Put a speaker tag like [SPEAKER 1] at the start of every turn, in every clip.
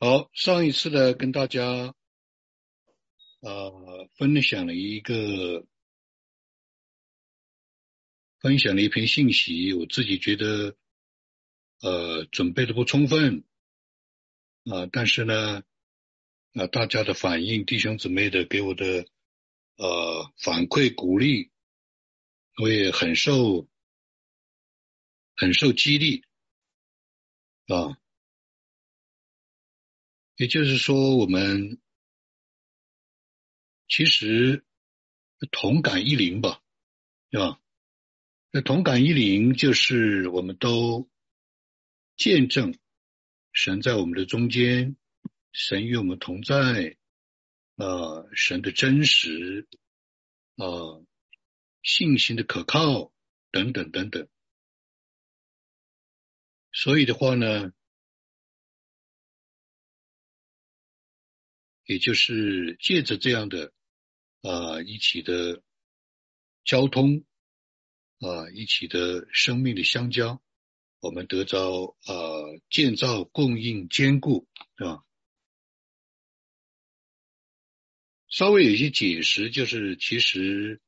[SPEAKER 1] 好，上一次呢，跟大家呃分享了一个分享了一篇信息，我自己觉得呃准备的不充分啊，但是呢啊大家的反应，弟兄姊妹的给我的呃反馈鼓励，我也很受很受激励啊。也就是说，我们其实同感一灵吧，对吧？那同感一灵就是我们都见证神在我们的中间，神与我们同在，呃，神的真实，呃，信心的可靠等等等等。所以的话呢。也就是借着这样的啊一起的交通啊一起的生命的相交，我们得着啊建造供应坚固是吧？稍微有一些解释，就是其实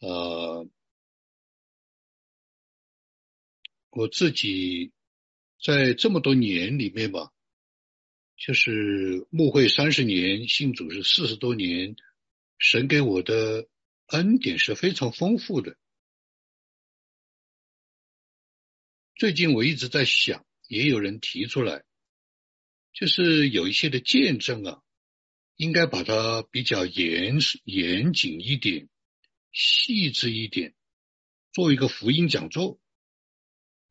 [SPEAKER 1] 呃我自己在这么多年里面吧。就是牧会三十年，信主是四十多年，神给我的恩典是非常丰富的。最近我一直在想，也有人提出来，就是有一些的见证啊，应该把它比较严严谨一点、细致一点，做一个福音讲座，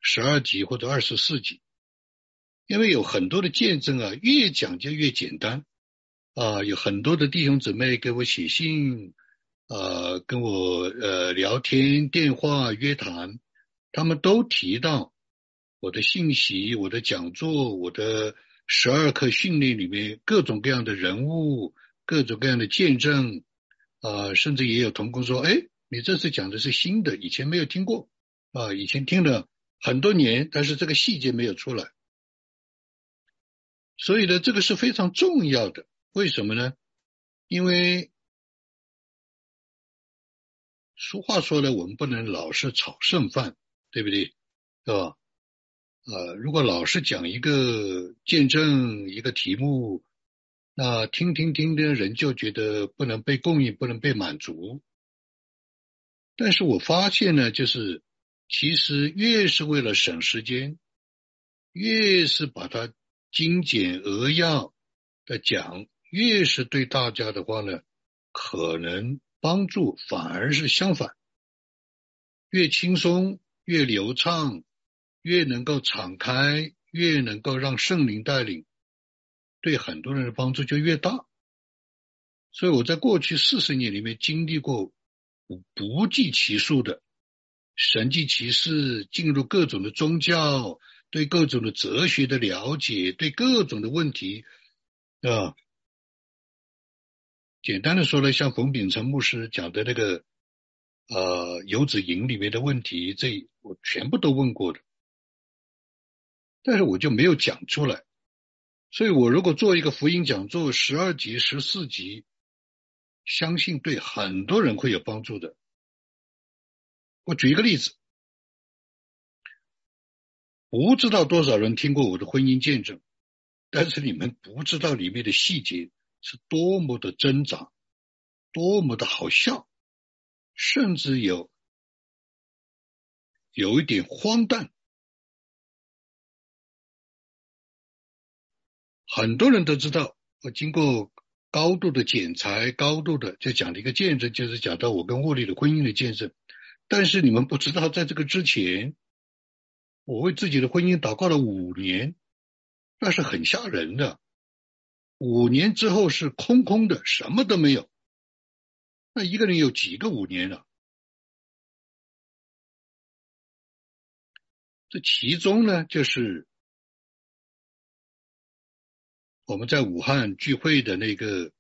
[SPEAKER 1] 十二集或者二十四集。因为有很多的见证啊，越讲就越简单啊，有很多的弟兄姊妹给我写信，呃，跟我呃聊天、电话、约谈，他们都提到我的信息、我的讲座、我的十二课训练里面各种各样的人物、各种各样的见证啊，甚至也有同工说：“哎，你这次讲的是新的，以前没有听过啊，以前听了很多年，但是这个细节没有出来。”所以呢，这个是非常重要的。为什么呢？因为俗话说呢，我们不能老是炒剩饭，对不对？是吧？呃，如果老是讲一个见证一个题目，那听听听的人就觉得不能被供应，不能被满足。但是我发现呢，就是其实越是为了省时间，越是把它。精简扼要的讲，越是对大家的话呢，可能帮助反而是相反，越轻松越流畅，越能够敞开，越能够让圣灵带领，对很多人的帮助就越大。所以我在过去四十年里面经历过不计其数的神迹奇事，进入各种的宗教。对各种的哲学的了解，对各种的问题，啊，简单的说呢，像冯秉成牧师讲的那个，呃，游子营里面的问题，这我全部都问过的，但是我就没有讲出来，所以我如果做一个福音讲座，十二集、十四集，相信对很多人会有帮助的。我举一个例子。不知道多少人听过我的婚姻见证，但是你们不知道里面的细节是多么的挣扎，多么的好笑，甚至有有一点荒诞。很多人都知道，我经过高度的剪裁，高度的就讲了一个见证，就是讲到我跟沃利的婚姻的见证。但是你们不知道，在这个之前。我为自己的婚姻祷告了五年，那是很吓人的。五年之后是空空的，什么都没有。那一个人有几个五年了？这其中呢，就是我们在武汉聚会的那个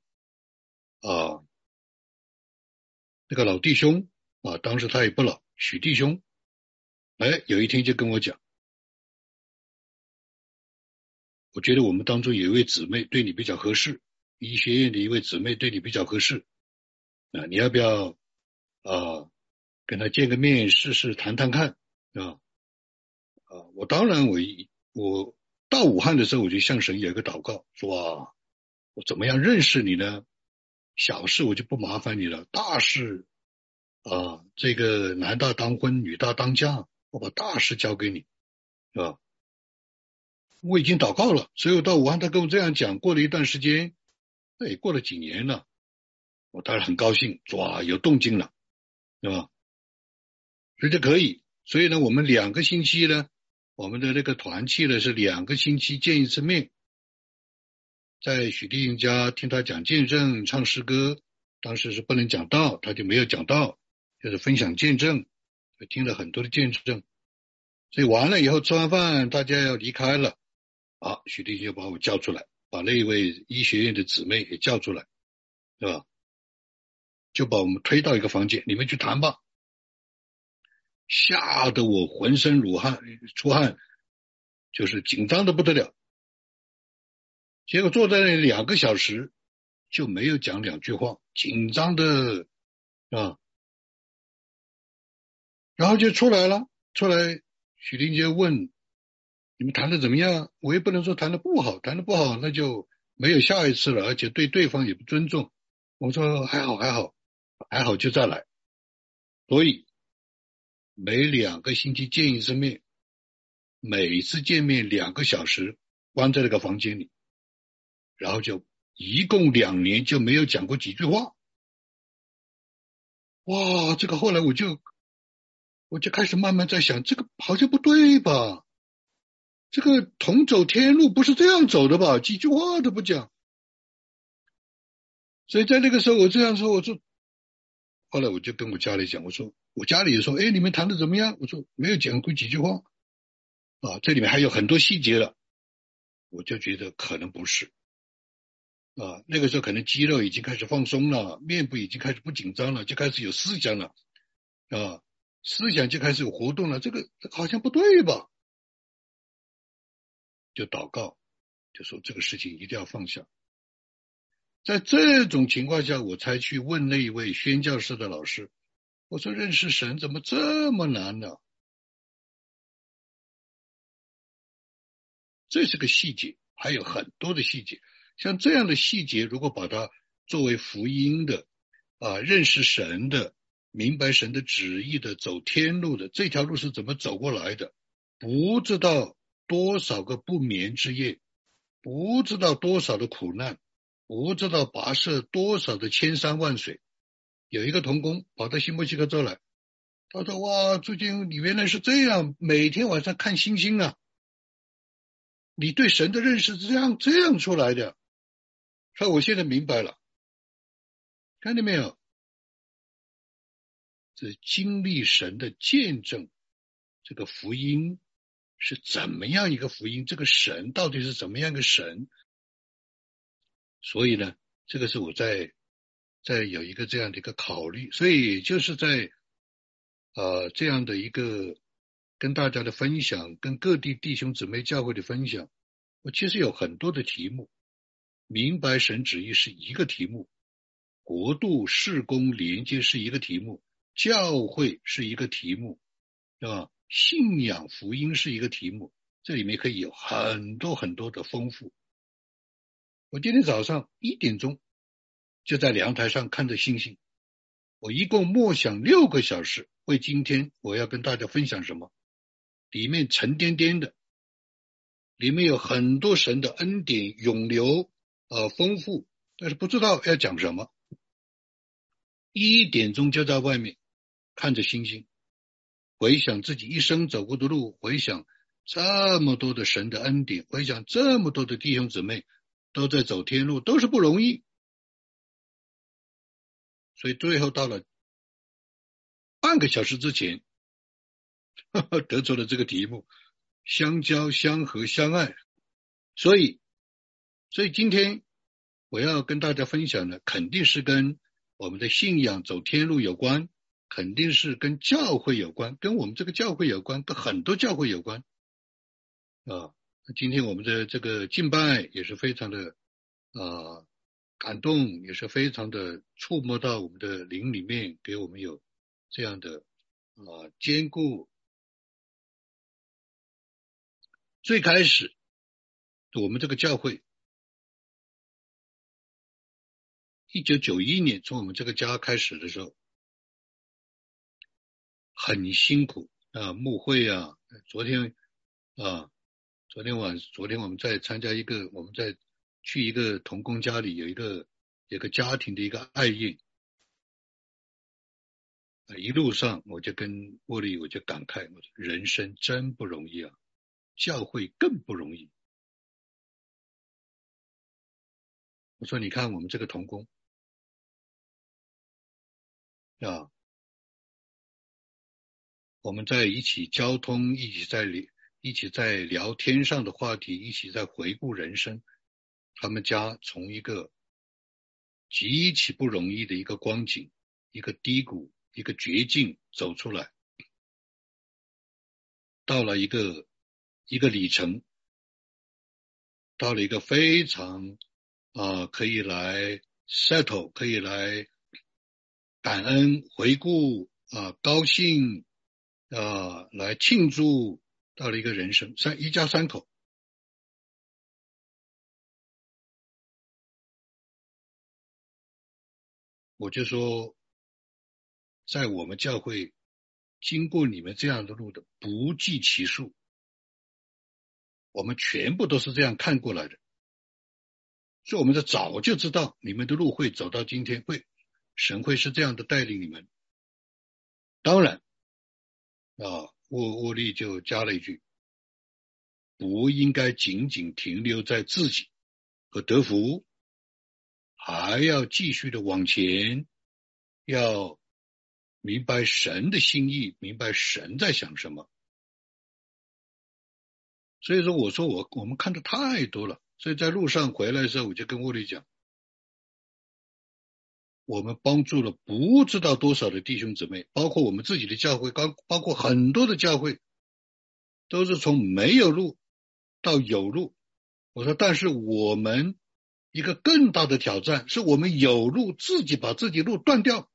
[SPEAKER 1] 啊，那个老弟兄啊，当时他也不老，许弟兄。哎，有一天就跟我讲，我觉得我们当中有一位姊妹对你比较合适，医学院的一位姊妹对你比较合适，啊，你要不要啊跟他见个面试试谈谈看啊？啊，我当然我我到武汉的时候我就向神有一个祷告，说啊，我怎么样认识你呢？小事我就不麻烦你了，大事啊，这个男大当婚，女大当嫁，我把大事交给你，是吧？我已经祷告了，所以我到武汉，他跟我这样讲。过了一段时间，那也过了几年了，我当然很高兴，哇，有动静了，对吧？所以就可以。所以呢，我们两个星期呢，我们的那个团契呢是两个星期见一次面。在许地英家听他讲见证、唱诗歌，当时是不能讲道，他就没有讲道，就是分享见证，听了很多的见证。所以完了以后吃完饭，大家要离开了，啊，许丽就把我叫出来，把那一位医学院的姊妹也叫出来，对吧？就把我们推到一个房间，你们去谈吧。吓得我浑身乳汗出汗，就是紧张的不得了。结果坐在那两个小时，就没有讲两句话，紧张的啊，然后就出来了。出来，许林杰问：“你们谈的怎么样？”我也不能说谈的不好，谈的不好那就没有下一次了，而且对对方也不尊重。我说：“还好，还好，还好，就再来。”所以每两个星期见一次面，每次见面两个小时，关在那个房间里。然后就一共两年就没有讲过几句话，哇！这个后来我就我就开始慢慢在想，这个好像不对吧？这个同走天路不是这样走的吧？几句话都不讲。所以在那个时候我这样说，我说，后来我就跟我家里讲，我说我家里也说，哎，你们谈的怎么样？我说没有讲过几句话，啊，这里面还有很多细节了，我就觉得可能不是。啊，那个时候可能肌肉已经开始放松了，面部已经开始不紧张了，就开始有思想了，啊，思想就开始有活动了，这个好像不对吧？就祷告，就说这个事情一定要放下。在这种情况下，我才去问那一位宣教师的老师，我说认识神怎么这么难呢？这是个细节，还有很多的细节。像这样的细节，如果把它作为福音的啊，认识神的、明白神的旨意的、走天路的这条路是怎么走过来的？不知道多少个不眠之夜，不知道多少的苦难，不知道跋涉多少的千山万水。有一个童工跑到新墨西哥州来，他说：“哇，最近你原来是这样，每天晚上看星星啊！你对神的认识是这样这样出来的。”所以我现在明白了，看见没有？这经历神的见证，这个福音是怎么样一个福音？这个神到底是怎么样一个神？所以呢，这个是我在在有一个这样的一个考虑。所以就是在呃这样的一个跟大家的分享，跟各地弟兄姊妹教会的分享，我其实有很多的题目。明白神旨意是一个题目，国度事工连接是一个题目，教会是一个题目，是吧？信仰福音是一个题目，这里面可以有很多很多的丰富。我今天早上一点钟就在阳台上看着星星，我一共默想六个小时，为今天我要跟大家分享什么？里面沉甸甸的，里面有很多神的恩典涌流。呃，丰富，但是不知道要讲什么。一点钟就在外面看着星星，回想自己一生走过的路，回想这么多的神的恩典，回想这么多的弟兄姊妹都在走天路，都是不容易。所以最后到了半个小时之前，得出了这个题目：相交、相合、相爱。所以。所以今天我要跟大家分享的，肯定是跟我们的信仰走天路有关，肯定是跟教会有关，跟我们这个教会有关，跟很多教会有关啊。今天我们的这个敬拜也是非常的啊感动，也是非常的触摸到我们的灵里面，给我们有这样的啊坚固。最开始我们这个教会，一九九一年从我们这个家开始的时候，很辛苦啊，牧会啊，昨天啊。昨天晚，昨天我们在参加一个，我们在去一个童工家里，有一个有个家庭的一个爱宴，一路上我就跟茉莉，我就感慨，我说人生真不容易啊，教会更不容易。我说你看我们这个童工啊，我们在一起交通，一起在里。一起在聊天上的话题，一起在回顾人生。他们家从一个极其不容易的一个光景、一个低谷、一个绝境走出来，到了一个一个里程，到了一个非常啊可以来 settle，可以来感恩、回顾啊高兴啊来庆祝。到了一个人生，三一家三口，我就说，在我们教会经过你们这样的路的不计其数，我们全部都是这样看过来的，所以我们在早就知道你们的路会走到今天，会神会是这样的带领你们。当然啊。沃沃利就加了一句：“不应该仅仅停留在自己和德福，还要继续的往前，要明白神的心意，明白神在想什么。”所以说，我说我我们看的太多了，所以在路上回来的时候，我就跟沃利讲。我们帮助了不知道多少的弟兄姊妹，包括我们自己的教会，包包括很多的教会，都是从没有路到有路。我说，但是我们一个更大的挑战，是我们有路自己把自己路断掉，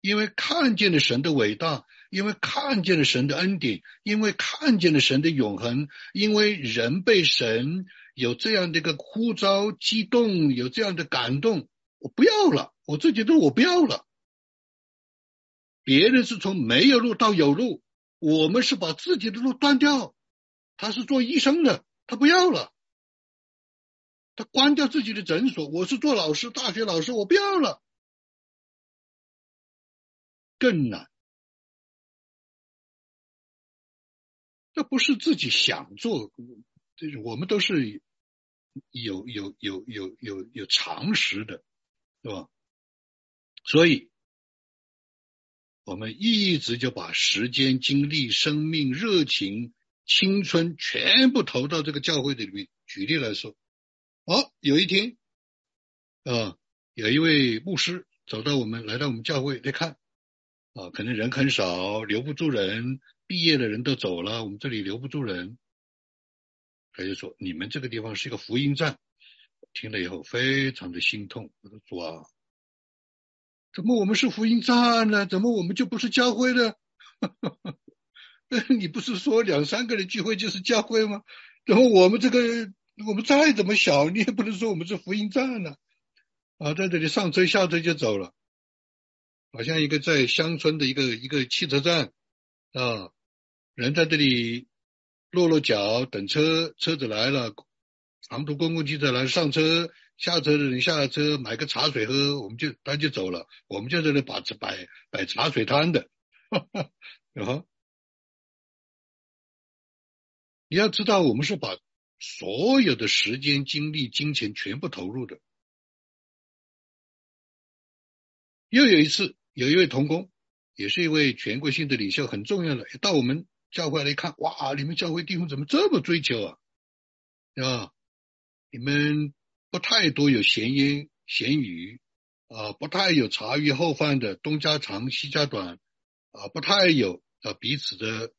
[SPEAKER 1] 因为看见了神的伟大，因为看见了神的恩典，因为看见了神的永恒，因为人被神。有这样的一个呼召、激动，有这样的感动，我不要了，我自己都我不要了。别人是从没有路到有路，我们是把自己的路断掉。他是做医生的，他不要了，他关掉自己的诊所。我是做老师，大学老师，我不要了，更难。这不是自己想做，就是我们都是。有有有有有有常识的，是吧？所以，我们一直就把时间、精力、生命、热情、青春全部投到这个教会的里面。举例来说，哦，有一天，啊，有一位牧师走到我们，来到我们教会来看，啊，可能人很少，留不住人，毕业的人都走了，我们这里留不住人。他就说：“你们这个地方是一个福音站。”听了以后非常的心痛。我说：“主啊，怎么我们是福音站呢？怎么我们就不是教会呢？你不是说两三个人聚会就是教会吗？然后我们这个我们再怎么小，你也不能说我们是福音站呢？啊，在这里上车下车就走了，好像一个在乡村的一个一个汽车站啊，人在这里。”落落脚，等车，车子来了，长途公共汽车来上车，下车的人下了车，买个茶水喝，我们就他就走了，我们就在那摆摆摆茶水摊的，然 后你要知道，我们是把所有的时间、精力、金钱全部投入的。又有一次，有一位童工，也是一位全国性的领袖，很重要的，到我们。教会来一看，哇！你们教会弟兄怎么这么追求啊？啊，你们不太多有闲言闲语啊，不太有茶余后饭的东家长西家短啊，不太有啊彼此的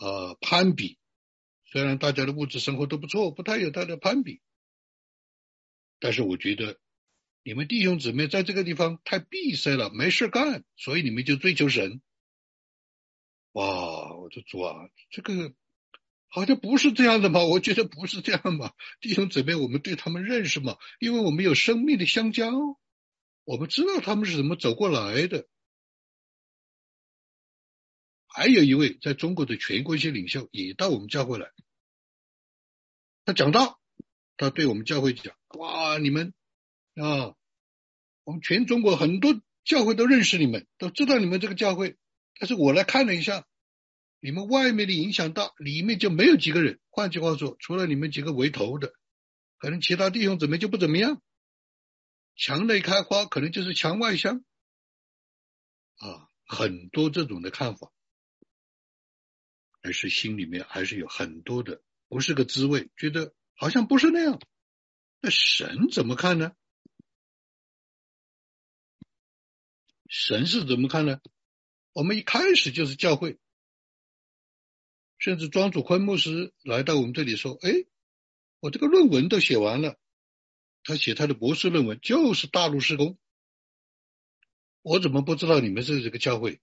[SPEAKER 1] 呃攀比，虽然大家的物质生活都不错，不太有大的攀比，但是我觉得你们弟兄姊妹在这个地方太闭塞了，没事干，所以你们就追求神。哇，我的主啊，这个好像不是这样的嘛？我觉得不是这样嘛，弟兄姊妹，我们对他们认识嘛？因为我们有生命的相交，我们知道他们是怎么走过来的。还有一位在中国的全国性领袖也到我们教会来，他讲到，他对我们教会讲：哇，你们啊，我们全中国很多教会都认识你们，都知道你们这个教会。但是我来看了一下，你们外面的影响大，里面就没有几个人。换句话说，除了你们几个为头的，可能其他弟兄姊妹就不怎么样。墙内开花，可能就是墙外香啊，很多这种的看法。而是心里面还是有很多的不是个滋味，觉得好像不是那样。那神怎么看呢？神是怎么看呢？我们一开始就是教会，甚至庄主坤牧师来到我们这里说：“哎，我这个论文都写完了，他写他的博士论文就是大陆施工，我怎么不知道你们是这个教会？”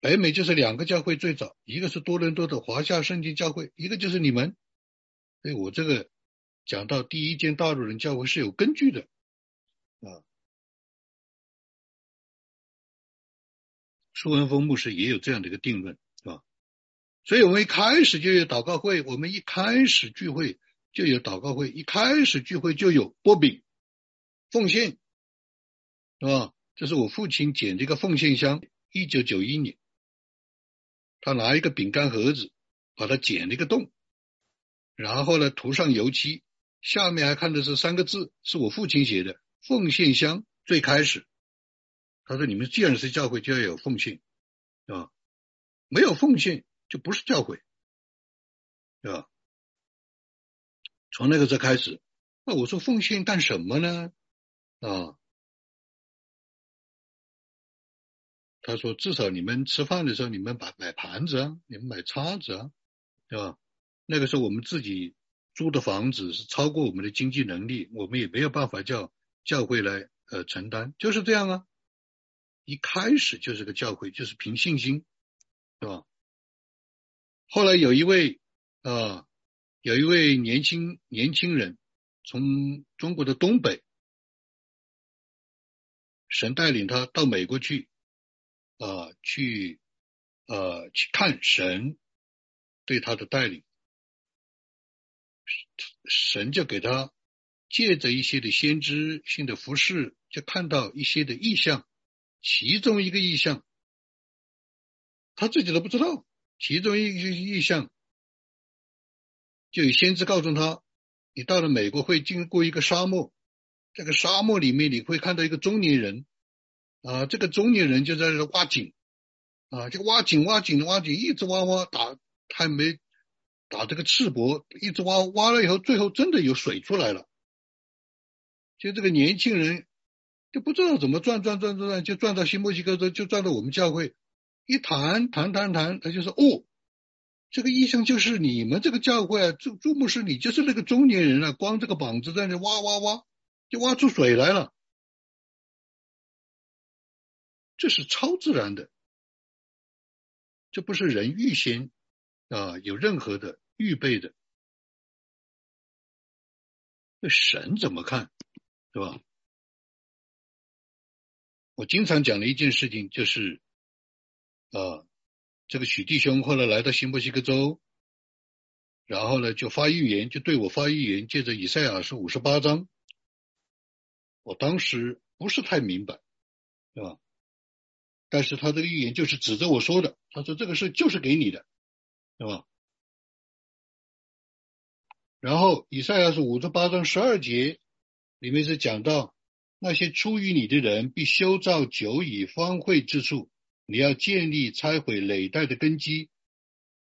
[SPEAKER 1] 北美就是两个教会最早，一个是多伦多的华夏圣经教会，一个就是你们。所以我这个讲到第一间大陆人教会是有根据的啊。苏文峰牧师也有这样的一个定论，是吧？所以我们一开始就有祷告会，我们一开始聚会就有祷告会，一开始聚会就有波饼奉献，是吧？这是我父亲捡这个奉献箱，一九九一年。他拿一个饼干盒子，把它剪了一个洞，然后呢涂上油漆，下面还看的是三个字，是我父亲写的“奉献箱”。最开始，他说：“你们既然是教会，就要有奉献，啊？没有奉献就不是教会，对吧？”从那个时候开始，那我说奉献干什么呢？啊？他说：“至少你们吃饭的时候，你们买买盘子啊，你们买叉子啊，对吧？那个时候我们自己租的房子是超过我们的经济能力，我们也没有办法叫教会来呃承担，就是这样啊。一开始就是个教会，就是凭信心，是吧？后来有一位啊，有一位年轻年轻人从中国的东北，神带领他到美国去。”啊，去呃去看神对他的带领，神就给他借着一些的先知性的服饰，就看到一些的意象，其中一个意象。他自己都不知道，其中一个意象。就有先知告诉他，你到了美国会经过一个沙漠，这个沙漠里面你会看到一个中年人。啊，这个中年人就在这挖井，啊，就挖井挖井挖井，一直挖挖打，还没打这个赤膊，一直挖挖了以后，最后真的有水出来了。就这个年轻人就不知道怎么转转转转转，就转到新墨西哥州，就转到我们教会，一谈谈谈谈，他就说哦，这个意象就是你们这个教会啊，朱朱牧师，你就是那个中年人啊，光这个膀子在那挖挖挖，就挖出水来了。这是超自然的，这不是人预先啊有任何的预备的。那神怎么看，是吧？我经常讲的一件事情就是，啊，这个许弟兄后来来到新墨西哥州，然后呢就发预言，就对我发预言，借着以赛亚书五十八章，我当时不是太明白，对吧？但是他这个预言就是指着我说的，他说这个事就是给你的，对吧？然后以赛亚是五十八章十二节里面是讲到那些出于你的人必修造久已荒废之处，你要建立拆毁累代的根基，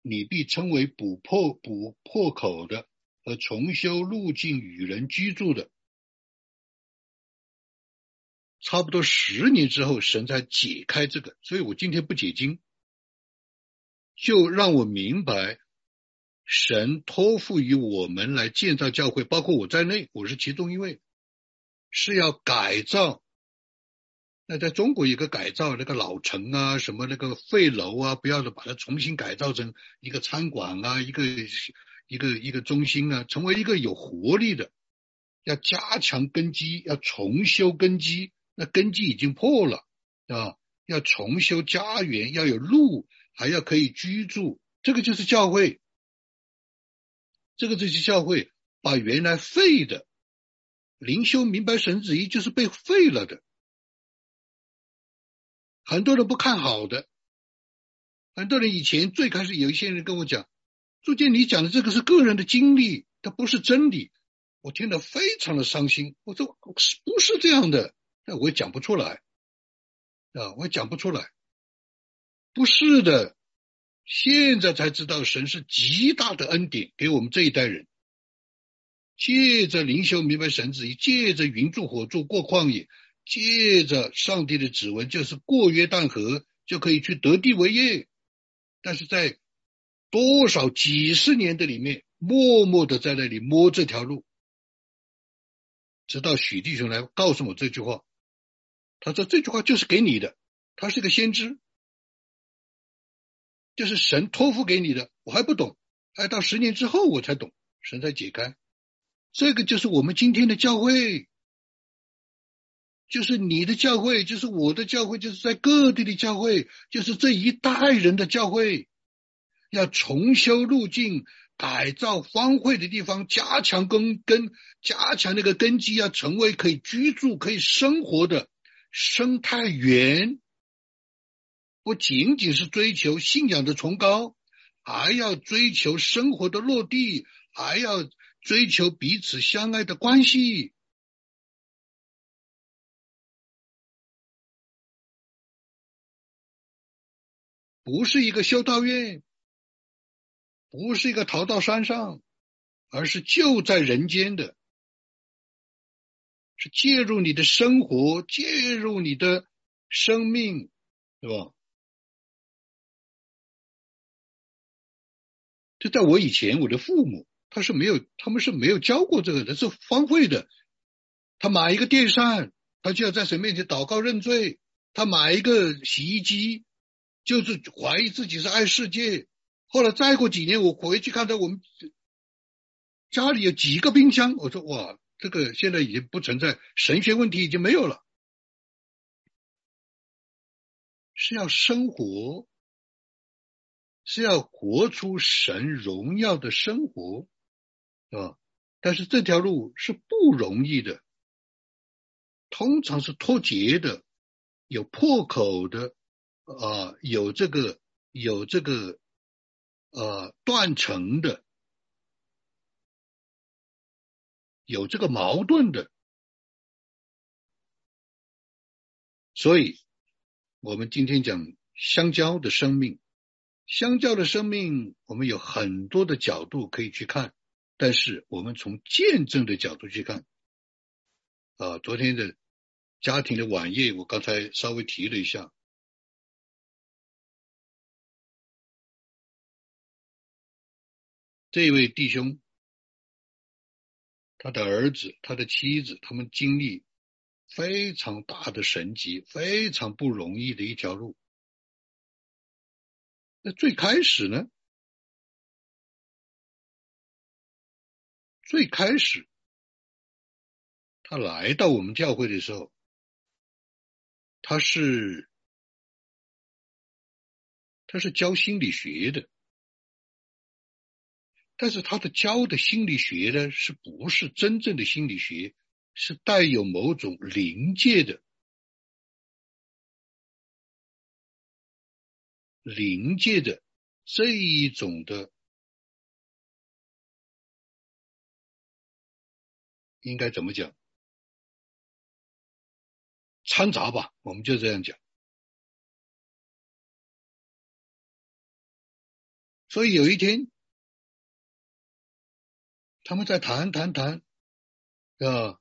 [SPEAKER 1] 你必称为补破补破口的和重修路径与人居住的。差不多十年之后，神才解开这个，所以我今天不解经，就让我明白神托付于我们来建造教会，包括我在内，我是其中一位，是要改造。那在中国有个改造那个老城啊，什么那个废楼啊，不要的把它重新改造成一个餐馆啊，一个一个一个中心啊，成为一个有活力的。要加强根基，要重修根基。那根基已经破了啊，要重修家园，要有路，还要可以居住。这个就是教会，这个就是教会，把原来废的灵修明白神旨意，就是被废了的。很多人不看好的，很多人以前最开始有一些人跟我讲，朱建你讲的这个是个人的经历，它不是真理，我听得非常的伤心。我说是不是这样的？那我也讲不出来啊，我也讲不出来，不是的。现在才知道神是极大的恩典给我们这一代人，借着灵修明白神旨意，借着云柱火柱过旷野。借着上帝的指纹，就是过约旦河就可以去得地为业。但是在多少几十年的里面，默默的在那里摸这条路，直到许弟兄来告诉我这句话。他说这句话就是给你的，他是个先知，就是神托付给你的。我还不懂，哎，到十年之后我才懂，神才解开。这个就是我们今天的教会。就是你的教会，就是我的教会，就是在各地的教会，就是这一代人的教会，要重修路径，改造荒废的地方，加强根根，加强那个根基，要成为可以居住、可以生活的生态园。不仅仅是追求信仰的崇高，还要追求生活的落地，还要追求彼此相爱的关系。不是一个修道院，不是一个逃到山上，而是就在人间的，是介入你的生活，介入你的生命，对吧？就在我以前，我的父母他是没有，他们是没有教过这个的，是荒废的。他买一个电扇，他就要在神面前祷告认罪；他买一个洗衣机。就是怀疑自己是爱世界，后来再过几年，我回去看到我们家里有几个冰箱，我说哇，这个现在已经不存在神学问题，已经没有了，是要生活，是要活出神荣耀的生活，啊，但是这条路是不容易的，通常是脱节的，有破口的。啊，有这个有这个呃断层的，有这个矛盾的，所以我们今天讲香蕉的生命，香蕉的生命，我们有很多的角度可以去看，但是我们从见证的角度去看，啊，昨天的家庭的晚宴，我刚才稍微提了一下。这位弟兄，他的儿子、他的妻子，他们经历非常大的神迹，非常不容易的一条路。那最开始呢？最开始他来到我们教会的时候，他是他是教心理学的。但是他的教的心理学呢，是不是真正的心理学？是带有某种临界的、临界的这一种的，应该怎么讲？掺杂吧，我们就这样讲。所以有一天。他们在谈谈谈，啊！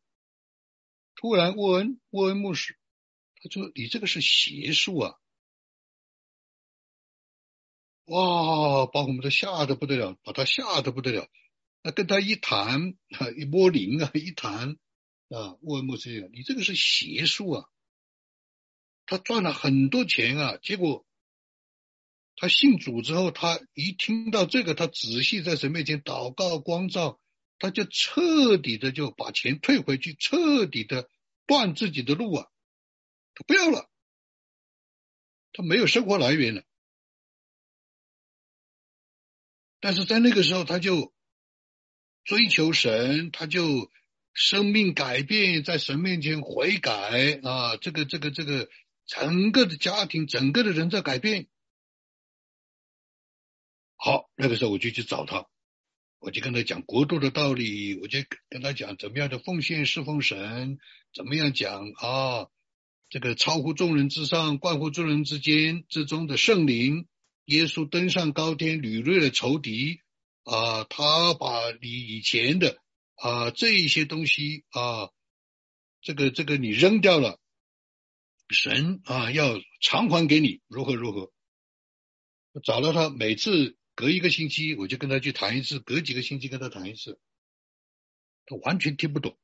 [SPEAKER 1] 突然，沃恩沃恩牧师他说：“你这个是邪术啊！哇，把我们都吓得不得了，把他吓得不得了。那跟他一谈，一摸灵啊，一谈啊，问牧师，你这个是邪术啊！他赚了很多钱啊，结果他信主之后，他一听到这个，他仔细在神面前祷告光照，他就彻底的就把钱退回去，彻底的断自己的路啊，他不要了，他没有生活来源了。但是在那个时候，他就追求神，他就生命改变，在神面前悔改啊，这个这个这个。整个的家庭，整个的人在改变。好，那个时候我就去找他，我就跟他讲国度的道理，我就跟他讲怎么样的奉献侍奉神，怎么样讲啊，这个超乎众人之上，冠乎众人之间之中的圣灵，耶稣登上高天，掳掠了仇敌啊，他把你以前的啊这一些东西啊，这个这个你扔掉了。神啊，要偿还给你，如何如何？我找了他，每次隔一个星期我就跟他去谈一次，隔几个星期跟他谈一次，他完全听不懂。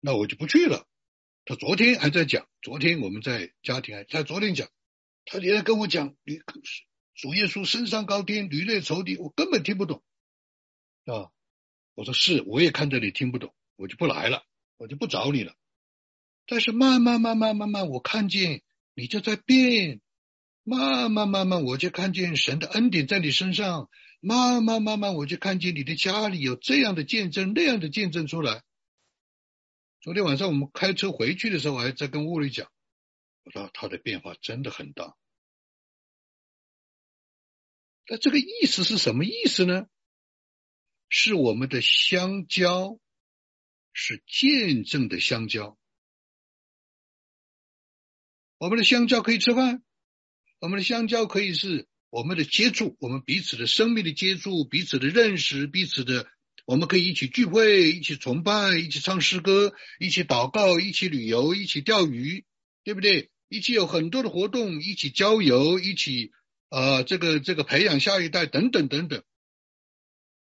[SPEAKER 1] 那我就不去了。他昨天还在讲，昨天我们在家庭还，他昨天讲，他也在跟我讲，你主耶稣升上高天，屡列仇敌，我根本听不懂啊！我说是，我也看着你听不懂。我就不来了，我就不找你了。但是慢慢慢慢慢慢，我看见你就在变，慢慢慢慢，我就看见神的恩典在你身上。慢慢慢慢，我就看见你的家里有这样的见证，那样的见证出来。昨天晚上我们开车回去的时候，我还在跟屋里讲，我说他的变化真的很大。那这个意思是什么意思呢？是我们的相交。是见证的香蕉，我们的香蕉可以吃饭，我们的香蕉可以是我们的接触，我们彼此的生命的接触，彼此的认识，彼此的，我们可以一起聚会，一起崇拜，一起唱诗歌，一起祷告，一起旅游，一起钓鱼，对不对？一起有很多的活动，一起郊游，一起呃，这个这个培养下一代等等等等。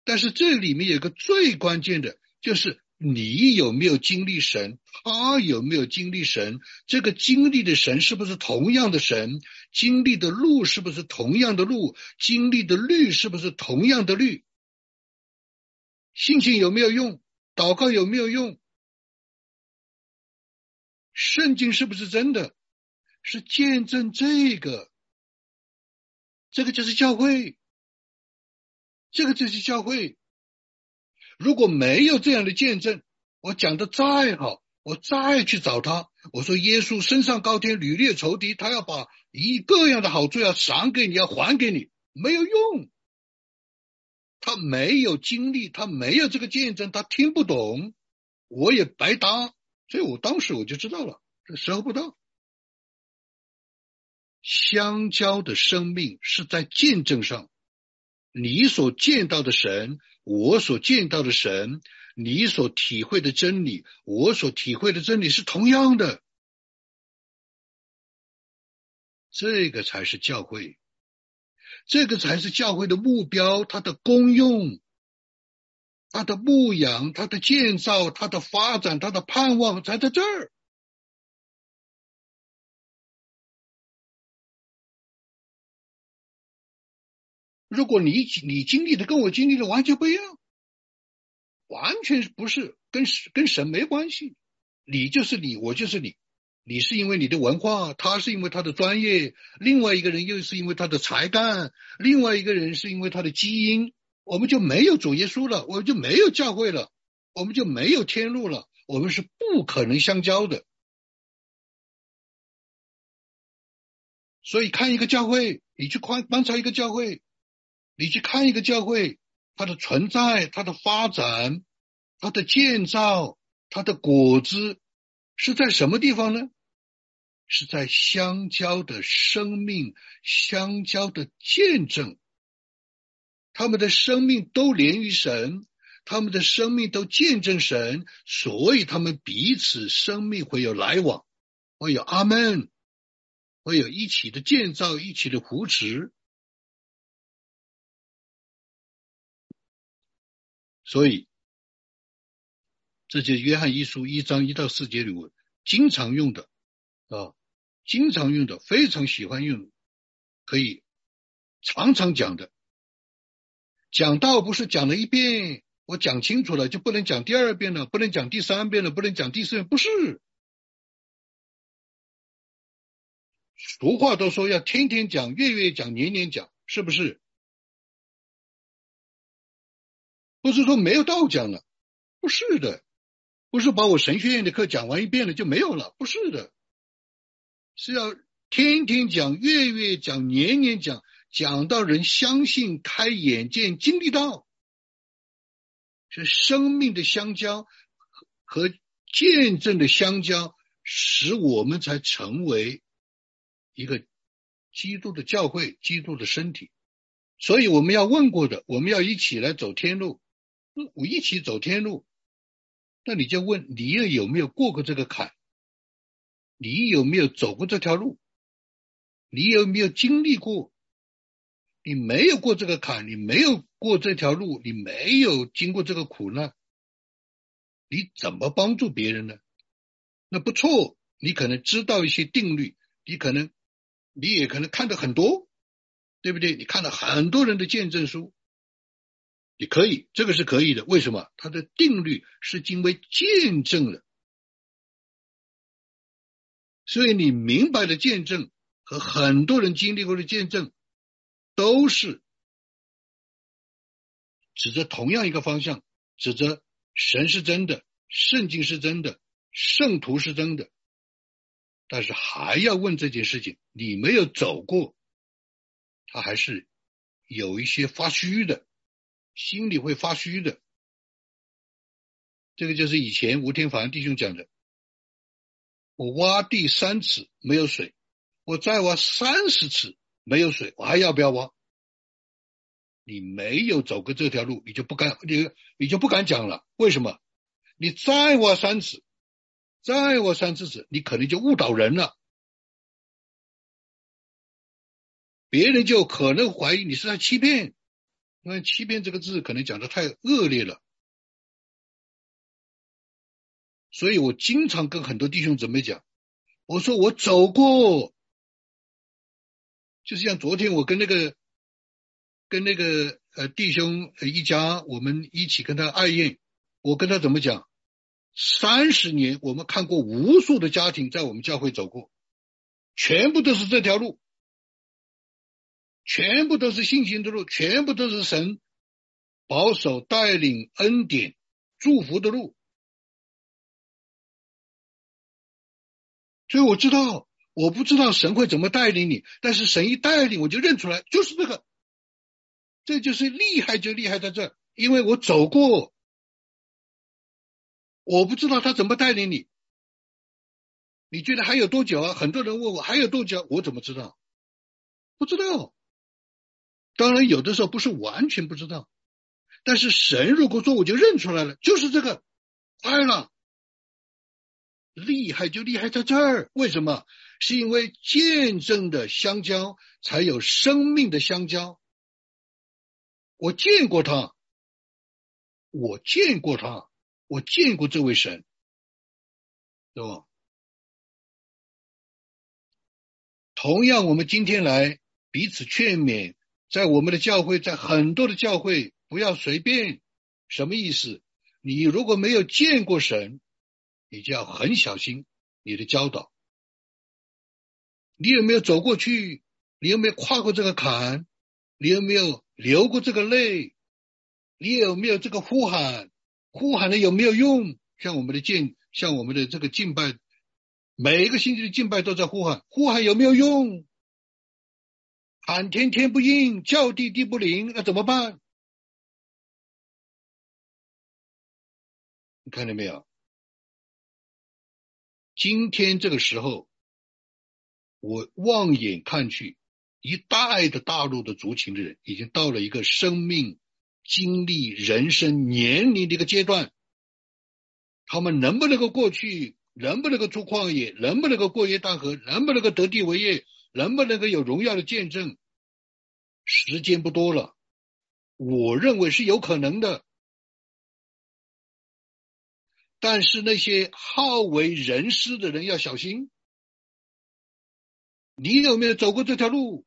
[SPEAKER 1] 但是这里面有个最关键的，就是。你有没有经历神？他有没有经历神？这个经历的神是不是同样的神？经历的路是不是同样的路？经历的律是不是同样的律？信心有没有用？祷告有没有用？圣经是不是真的？是见证这个，这个就是教会，这个就是教会。如果没有这样的见证，我讲的再好，我再去找他，我说耶稣升上高天，屡列仇敌，他要把一个样的好处要赏给你，要还给你，没有用。他没有经历，他没有这个见证，他听不懂，我也白搭。所以我当时我就知道了，这时候不到。相交的生命是在见证上，你所见到的神。我所见到的神，你所体会的真理，我所体会的真理是同样的，这个才是教会，这个才是教会的目标，它的功用，它的牧养，它的建造，它的发展，它的盼望，才在这儿。如果你你经历的跟我经历的完全不一样，完全不是跟跟神没关系，你就是你，我就是你，你是因为你的文化，他是因为他的专业，另外一个人又是因为他的才干，另外一个人是因为他的基因，我们就没有主耶稣了，我们就没有教会了，我们就没有天路了，我们是不可能相交的。所以看一个教会，你去观观察一个教会。你去看一个教会，它的存在、它的发展、它的建造、它的果子是在什么地方呢？是在相交的生命、相交的见证。他们的生命都连于神，他们的生命都见证神，所以他们彼此生命会有来往，会有阿门。会有一起的建造，一起的扶持。所以，这就是约翰一书一章一到四节里我经常用的啊，经常用的，非常喜欢用，可以常常讲的。讲道不是讲了一遍，我讲清楚了就不能讲第二遍了，不能讲第三遍了，不能讲第四遍，不是。俗话都说要天天讲，月月讲，年年讲，是不是？不是说没有道讲了，不是的，不是把我神学院的课讲完一遍了就没有了，不是的，是要天天讲，月月讲，年年讲，讲到人相信、开眼界、经历到，是生命的相交和见证的相交，使我们才成为一个基督的教会、基督的身体。所以我们要问过的，我们要一起来走天路。我一起走天路，那你就问你又有没有过过这个坎？你有没有走过这条路？你有没有经历过？你没有过这个坎，你没有过这条路，你没有经过这个苦难，你怎么帮助别人呢？那不错，你可能知道一些定律，你可能你也可能看到很多，对不对？你看到很多人的见证书。也可以，这个是可以的。为什么？它的定律是经为见证了，所以你明白的见证和很多人经历过的见证，都是指着同样一个方向，指着神是真的，圣经是真的，圣徒是真的。但是还要问这件事情，你没有走过，他还是有一些发虚的。心里会发虚的，这个就是以前吴天凡弟兄讲的。我挖地三尺没有水，我再挖三十尺没有水，我还要不要挖？你没有走过这条路，你就不敢，你你就不敢讲了。为什么？你再挖三尺，再挖三十尺，你可能就误导人了，别人就可能怀疑你是在欺骗。因为“欺骗”这个字可能讲的太恶劣了，所以我经常跟很多弟兄姊妹讲，我说我走过，就是像昨天我跟那个跟那个呃弟兄一家，我们一起跟他爱宴，我跟他怎么讲？三十年我们看过无数的家庭在我们教会走过，全部都是这条路。全部都是信心的路，全部都是神保守带领恩典祝福的路。所以我知道，我不知道神会怎么带领你，但是神一带领，我就认出来，就是这个。这就是厉害，就厉害在这，因为我走过。我不知道他怎么带领你，你觉得还有多久啊？很多人问我还有多久，我怎么知道？不知道。当然，有的时候不是完全不知道，但是神如果说我就认出来了，就是这个，快了，厉害就厉害在这儿。为什么？是因为见证的相交才有生命的相交。我见过他，我见过他，我见过这位神，对吧？同样，我们今天来彼此劝勉。在我们的教会，在很多的教会，不要随便。什么意思？你如果没有见过神，你就要很小心你的教导。你有没有走过去？你有没有跨过这个坎？你有没有流过这个泪？你有没有这个呼喊？呼喊的有没有用？像我们的敬，像我们的这个敬拜，每一个星期的敬拜都在呼喊，呼喊有没有用？喊天天不应，叫地地不灵，那怎么办？你看见没有？今天这个时候，我望眼看去，一代的大陆的族群的人，已经到了一个生命经历、人生年龄的一个阶段。他们能不能够过去能不能够出旷野，能不能够过夜大河，能不能够得地为业，能不能够有荣耀的见证，时间不多了。我认为是有可能的，但是那些好为人师的人要小心。你有没有走过这条路？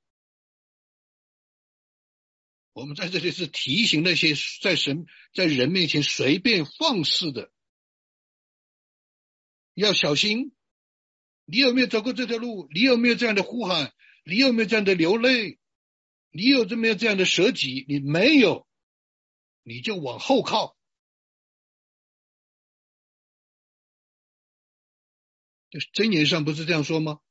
[SPEAKER 1] 我们在这里是提醒那些在神在人面前随便放肆的，要小心。你有没有走过这条路？你有没有这样的呼喊？你有没有这样的流泪？你有这么这样的舍己？你没有，你就往后靠。就是箴言上不是这样说吗？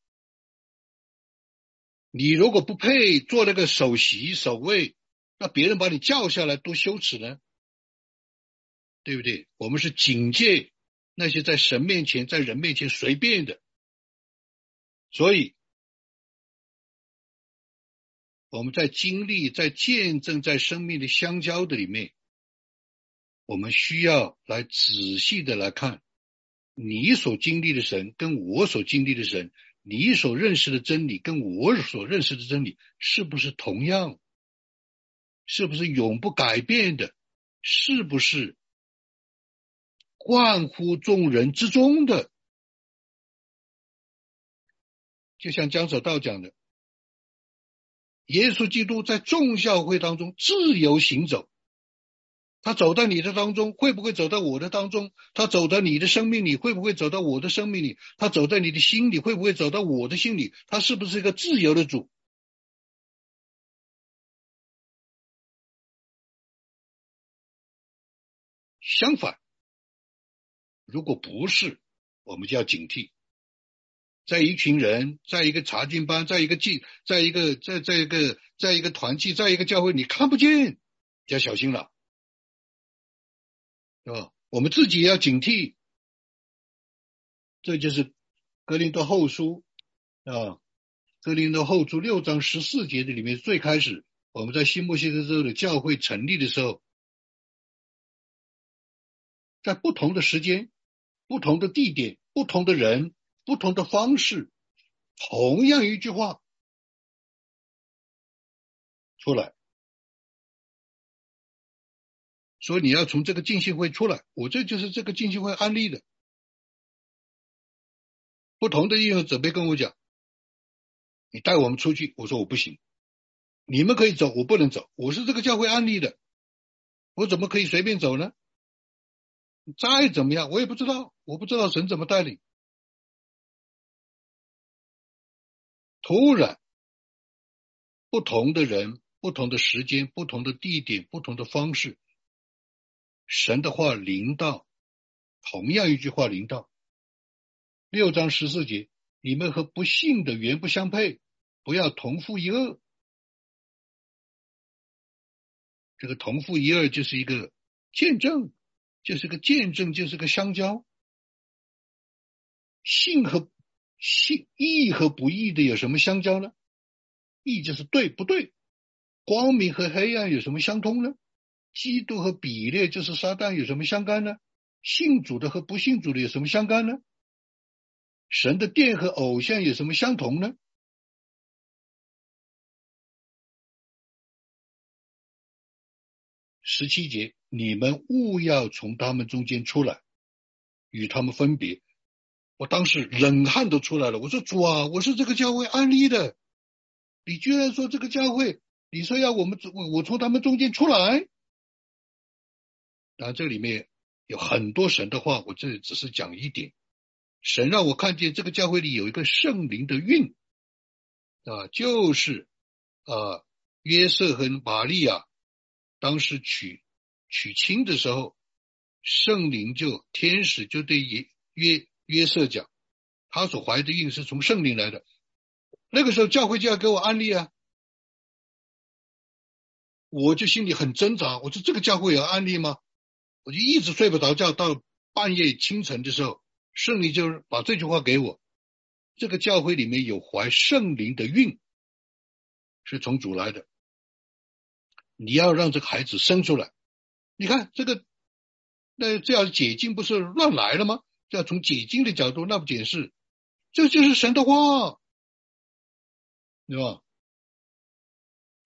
[SPEAKER 1] 你如果不配做那个首席守卫，那别人把你叫下来多羞耻呢？对不对？我们是警戒那些在神面前、在人面前随便的，所以。我们在经历、在见证、在生命的相交的里面，我们需要来仔细的来看，你所经历的神跟我所经历的神，你所认识的真理跟我所认识的真理是不是同样？是不是永不改变的？是不是贯乎众人之中的？就像江守道讲的。耶稣基督在众教会当中自由行走，他走到你的当中，会不会走到我的当中？他走到你的生命里，会不会走到我的生命里？他走在你的心里，会不会走到我的心里？他是不是一个自由的主？相反，如果不是，我们就要警惕。在一群人，在一个查经班，在一个祭，在一个在在一个在一个团契，在一个教会，你看不见，要小心了，是吧？我们自己要警惕。这就是格林多后书啊，格林多后书六章十四节的里面最开始，我们在新墨西哥州的教会成立的时候，在不同的时间、不同的地点、不同的人。不同的方式，同样一句话出来，说你要从这个进信会出来，我这就是这个进信会案例的。不同的应用者辈跟我讲，你带我们出去，我说我不行，你们可以走，我不能走，我是这个教会安利的，我怎么可以随便走呢？再怎么样，我也不知道，我不知道神怎么带领。突然，不同的人、不同的时间、不同的地点、不同的方式，神的话临到，同样一句话临到。六章十四节，你们和不幸的原不相配，不要同负一恶。这个同负一恶就是一个见证，就是个见证，就是个相交。性和。信义和不义的有什么相交呢？义就是对不对？光明和黑暗有什么相通呢？基督和比列就是撒旦有什么相干呢？信主的和不信主的有什么相干呢？神的殿和偶像有什么相同呢？十七节，你们勿要从他们中间出来，与他们分别。我当时冷汗都出来了。我说主啊，我是这个教会安利的，你居然说这个教会，你说要我们我我从他们中间出来？当然这里面有很多神的话，我这里只是讲一点。神让我看见这个教会里有一个圣灵的运啊，就是啊约瑟和玛利亚当时娶娶亲的时候，圣灵就天使就对约约。约瑟讲，他所怀的孕是从圣灵来的。那个时候教会就要给我安利啊，我就心里很挣扎。我说这个教会有安利吗？我就一直睡不着觉，到半夜清晨的时候，圣灵就是把这句话给我：这个教会里面有怀圣灵的孕，是从主来的。你要让这个孩子生出来。你看这个，那这样解禁不是乱来了吗？要从解经的角度那么解释，这就是神的话，对吧？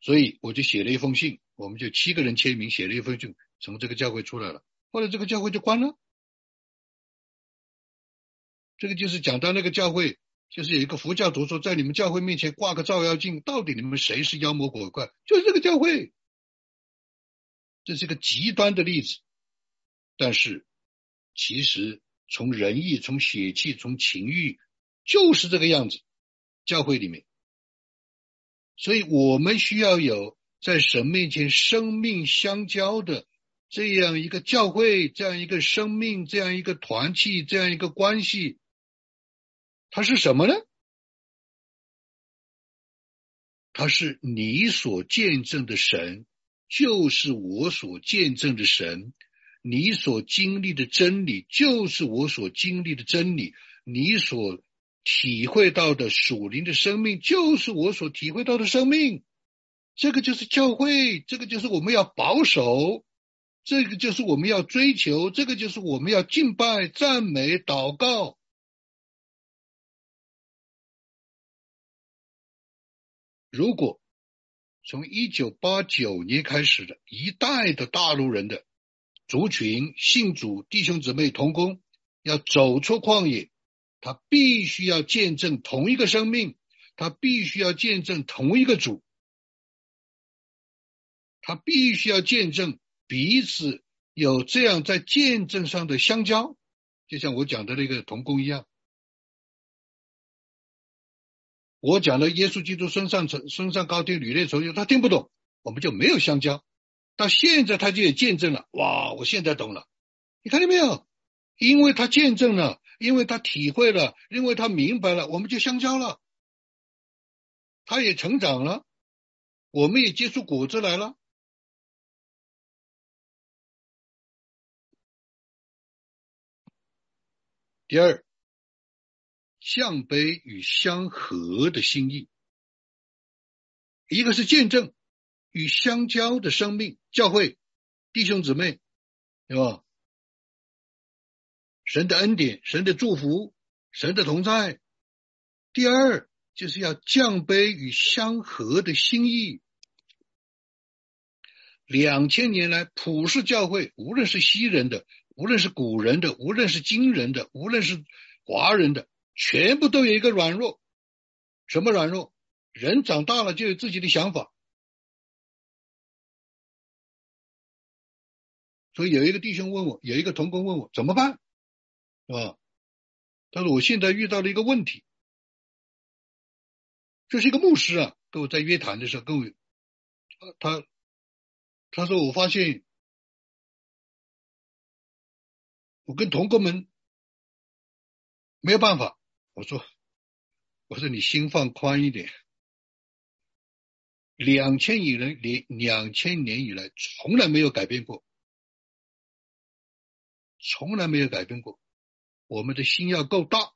[SPEAKER 1] 所以我就写了一封信，我们就七个人签名写了一封信，从这个教会出来了。后来这个教会就关了。这个就是讲到那个教会，就是有一个佛教徒说，在你们教会面前挂个照妖镜，到底你们谁是妖魔鬼怪？就是这个教会，这是个极端的例子。但是其实从仁义、从血气、从情欲，就是这个样子。教会里面。所以我们需要有在神面前生命相交的这样一个教会，这样一个生命，这样一个团契，这样一个关系。它是什么呢？它是你所见证的神，就是我所见证的神；你所经历的真理，就是我所经历的真理；你所体会到的属灵的生命，就是我所体会到的生命。这个就是教会，这个就是我们要保守，这个就是我们要追求，这个就是我们要敬拜、赞美、祷告。如果从一九八九年开始的一代的大陆人的族群信主弟兄姊妹同工要走出旷野。他必须要见证同一个生命，他必须要见证同一个主，他必须要见证彼此有这样在见证上的相交，就像我讲的那个童工一样。我讲的耶稣基督身上层身上高天履列重游，他听不懂，我们就没有相交。到现在他就也见证了，哇！我现在懂了，你看见没有？因为他见证了。因为他体会了，因为他明白了，我们就相交了，他也成长了，我们也结出果子来了。第二，向北与相合的心意，一个是见证与相交的生命，教会弟兄姊妹，对吧？神的恩典，神的祝福，神的同在。第二，就是要降杯与相合的心意。两千年来，普世教会，无论是西人的，无论是古人的，无论是今人的，无论是华人的，全部都有一个软弱。什么软弱？人长大了就有自己的想法。所以有一个弟兄问我，有一个同工问我怎么办？啊，他说我现在遇到了一个问题，这是一个牧师啊，跟我在约谈的时候跟我，他他说我发现我跟同工们没有办法，我说我说你心放宽一点，两千以来连两千年以来从来没有改变过，从来没有改变过。我们的心要够大，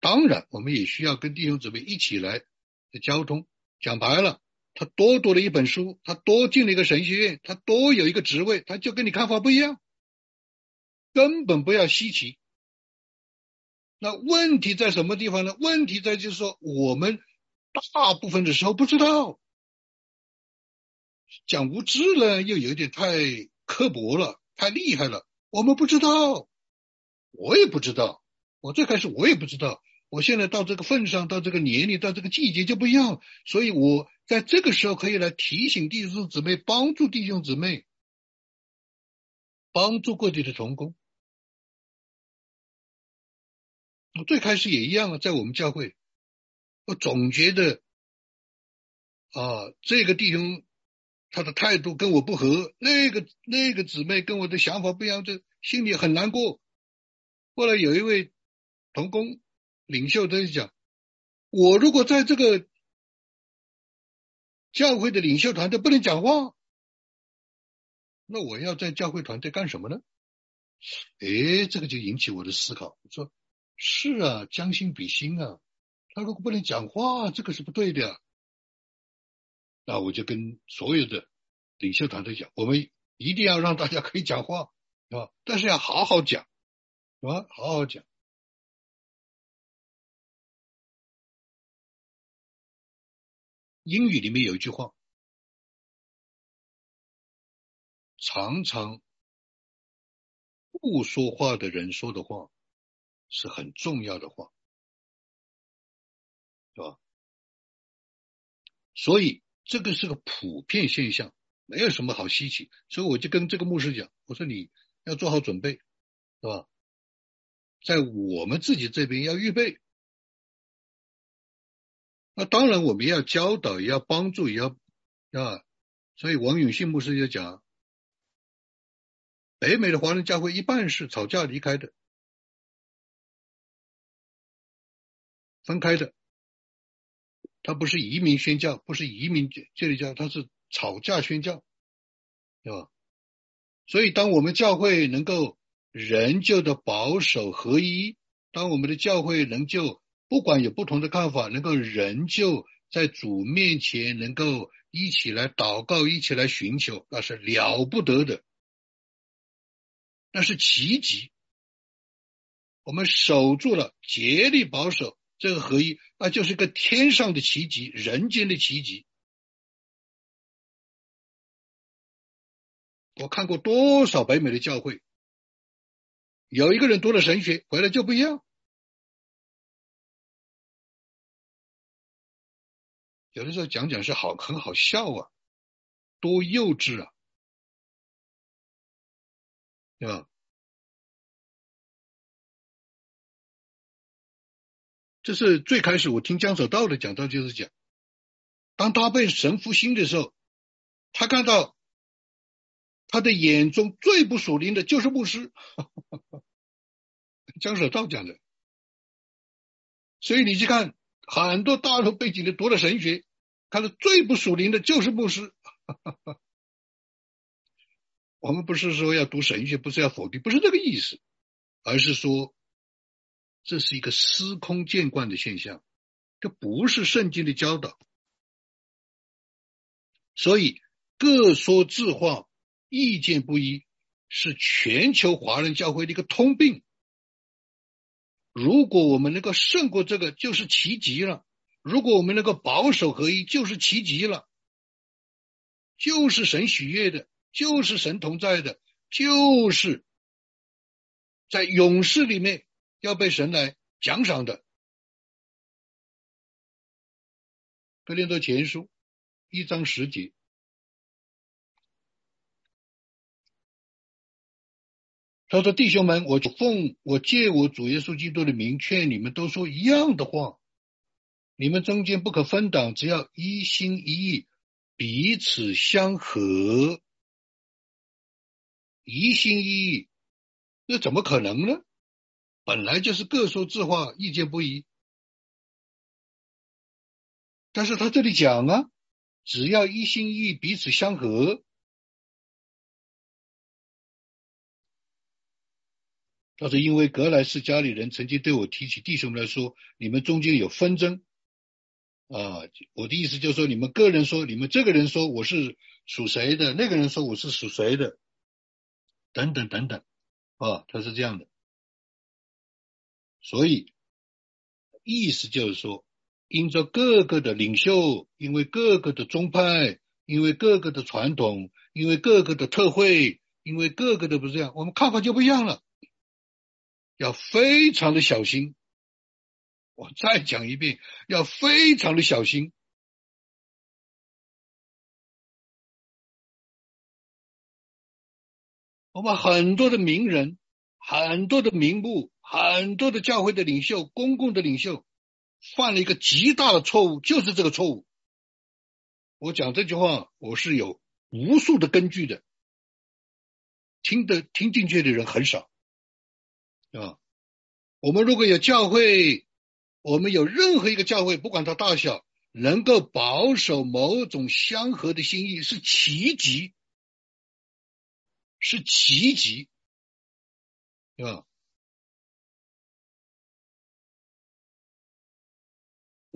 [SPEAKER 1] 当然，我们也需要跟弟兄姊妹一起来的交通。讲白了，他多读了一本书，他多进了一个神学院，他多有一个职位，他就跟你看法不一样，根本不要稀奇。那问题在什么地方呢？问题在就是说，我们大部分的时候不知道，讲无知呢，又有点太刻薄了，太厉害了，我们不知道。我也不知道，我最开始我也不知道，我现在到这个份上，到这个年龄，到这个季节就不一样，所以我在这个时候可以来提醒弟兄姊妹，帮助弟兄姊妹，帮助各地的同工。我最开始也一样啊，在我们教会，我总觉得啊，这个弟兄他的态度跟我不合，那个那个姊妹跟我的想法不一样，就心里很难过。后来有一位同工领袖在讲：“我如果在这个教会的领袖团队不能讲话，那我要在教会团队干什么呢？”哎，这个就引起我的思考。我说：“是啊，将心比心啊，他如果不能讲话，这个是不对的。”那我就跟所有的领袖团队讲：“我们一定要让大家可以讲话，啊，但是要好好讲。”吧？好好讲。英语里面有一句话，常常不说话的人说的话是很重要的话，是吧？所以这个是个普遍现象，没有什么好稀奇。所以我就跟这个牧师讲，我说你要做好准备，是吧？在我们自己这边要预备。那当然，我们要教导，也要帮助，也要啊。所以王永信牧师就讲，北美的华人教会一半是吵架离开的，分开的。他不是移民宣教，不是移民这里教，他是吵架宣教，对吧？所以，当我们教会能够仍旧的保守合一，当我们的教会能就。不管有不同的看法，能够仍旧在主面前能够一起来祷告，一起来寻求，那是了不得的，那是奇迹。我们守住了，竭力保守这个合一，那就是个天上的奇迹，人间的奇迹。我看过多少北美的教会，有一个人读了神学回来就不一样。有的时候讲讲是好，很好笑啊，多幼稚啊，对吧？这是最开始我听江守道的讲到，就是讲，当他被神复兴的时候，他看到他的眼中最不属灵的就是牧师，江守道讲的，所以你去看很多大陆背景的读了神学。看到最不属灵的就是牧师。我们不是说要读神学，不是要否定，不是这个意思，而是说这是一个司空见惯的现象，这不是圣经的教导。所以各说自话，意见不一，是全球华人教会的一个通病。如果我们能够胜过这个，就是奇迹了。如果我们能够保守合一，就是奇迹了，就是神喜悦的，就是神同在的，就是在勇士里面要被神来奖赏的。格林多前书一章十节，他说：“弟兄们，我奉我借我主耶稣基督的名劝你们，都说一样的话。”你们中间不可分党，只要一心一意，彼此相合。一心一意，那怎么可能呢？本来就是各说自话，意见不一。但是他这里讲啊，只要一心一意，彼此相合。他说：“因为格莱斯家里人曾经对我提起弟兄们来说，你们中间有纷争。”啊，我的意思就是说，你们个人说，你们这个人说我是属谁的，那个人说我是属谁的，等等等等，啊，他是这样的，所以意思就是说，因着各个的领袖，因为各个的宗派，因为各个的传统，因为各个的特会，因为各个的不是这样，我们看法就不一样了，要非常的小心。我再讲一遍，要非常的小心。我们很多的名人、很多的名目、很多的教会的领袖、公共的领袖，犯了一个极大的错误，就是这个错误。我讲这句话，我是有无数的根据的，听得听进去的人很少，啊。我们如果有教会。我们有任何一个教会，不管它大小，能够保守某种相合的心意，是奇迹，是奇迹，啊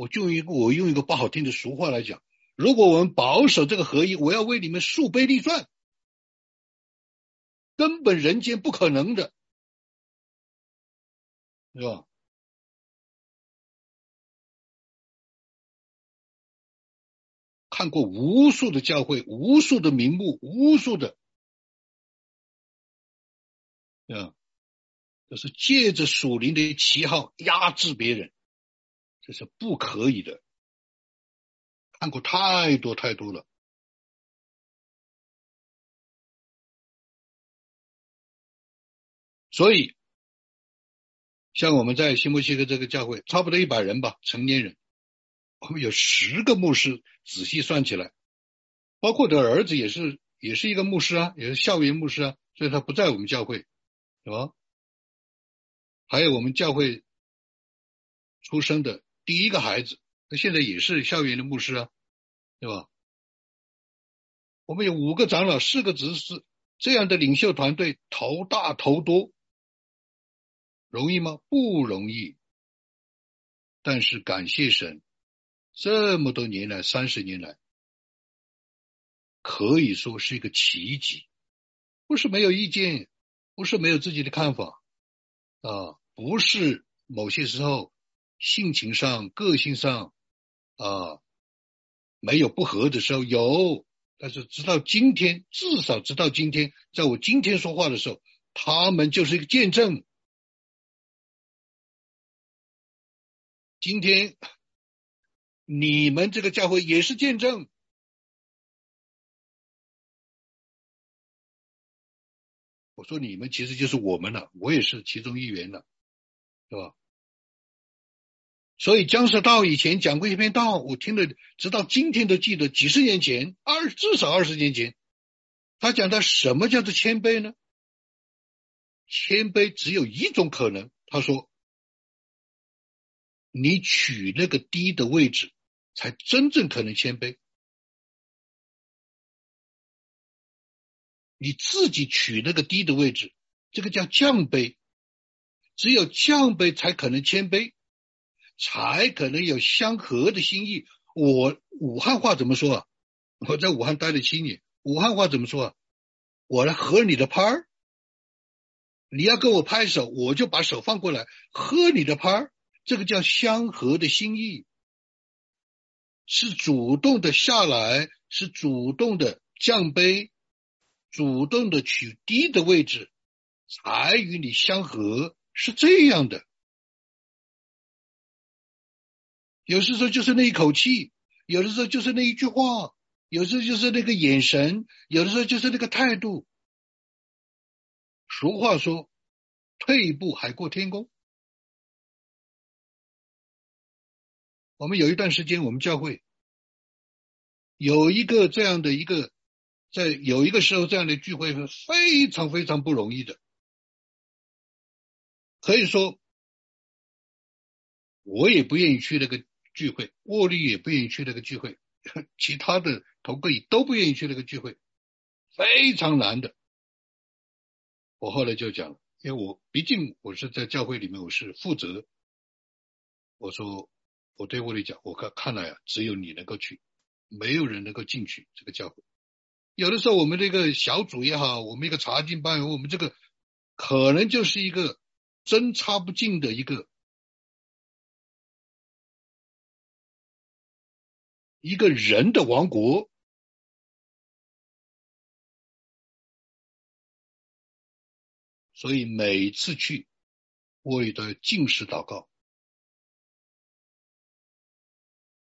[SPEAKER 1] 我就用一个，我用一个不好听的俗话来讲：，如果我们保守这个合一，我要为你们树碑立传，根本人间不可能的。是吧？看过无数的教会，无数的名目，无数的，啊，这是借着属灵的旗号压制别人，这是不可以的。看过太多太多了，所以像我们在新墨西哥这个教会，差不多一百人吧，成年人。我们有十个牧师，仔细算起来，包括我的儿子也是，也是一个牧师啊，也是校园牧师啊，所以他不在我们教会，是吧？还有我们教会出生的第一个孩子，他现在也是校园的牧师啊，对吧？我们有五个长老，四个执事，这样的领袖团队，头大头多，容易吗？不容易。但是感谢神。这么多年来，三十年来，可以说是一个奇迹。不是没有意见，不是没有自己的看法啊，不是某些时候性情上、个性上啊没有不合的时候有，但是直到今天，至少直到今天，在我今天说话的时候，他们就是一个见证。今天。你们这个教会也是见证。我说你们其实就是我们了，我也是其中一员了，是吧？所以江舍道以前讲过一篇道，我听了，直到今天都记得。几十年前，二至少二十年前，他讲的什么叫做谦卑呢？谦卑只有一种可能，他说。你取那个低的位置，才真正可能谦卑。你自己取那个低的位置，这个叫降卑。只有降卑，才可能谦卑，才可能有相合的心意。我武汉话怎么说啊？我在武汉待了七年，武汉话怎么说啊？我来合你的拍儿，你要跟我拍手，我就把手放过来喝你的拍儿。这个叫相合的心意，是主动的下来，是主动的降杯，主动的取低的位置，才与你相合，是这样的。有时候就是那一口气，有的时候就是那一句话，有时候就是那个眼神，有的时候就是那个态度。俗话说：“退一步海阔天空。”我们有一段时间，我们教会有一个这样的一个，在有一个时候这样的聚会是非常非常不容易的，可以说我也不愿意去那个聚会，沃利也不愿意去那个聚会，其他的头个也都不愿意去那个聚会，非常难的。我后来就讲，因为我毕竟我是在教会里面，我是负责，我说。我对我里讲，我看看来啊，只有你能够去，没有人能够进去这个教会。有的时候，我们这个小组也好，我们一个查经班，我们这个可能就是一个针插不进的一个一个人的王国。所以每次去，我也都要进食祷告。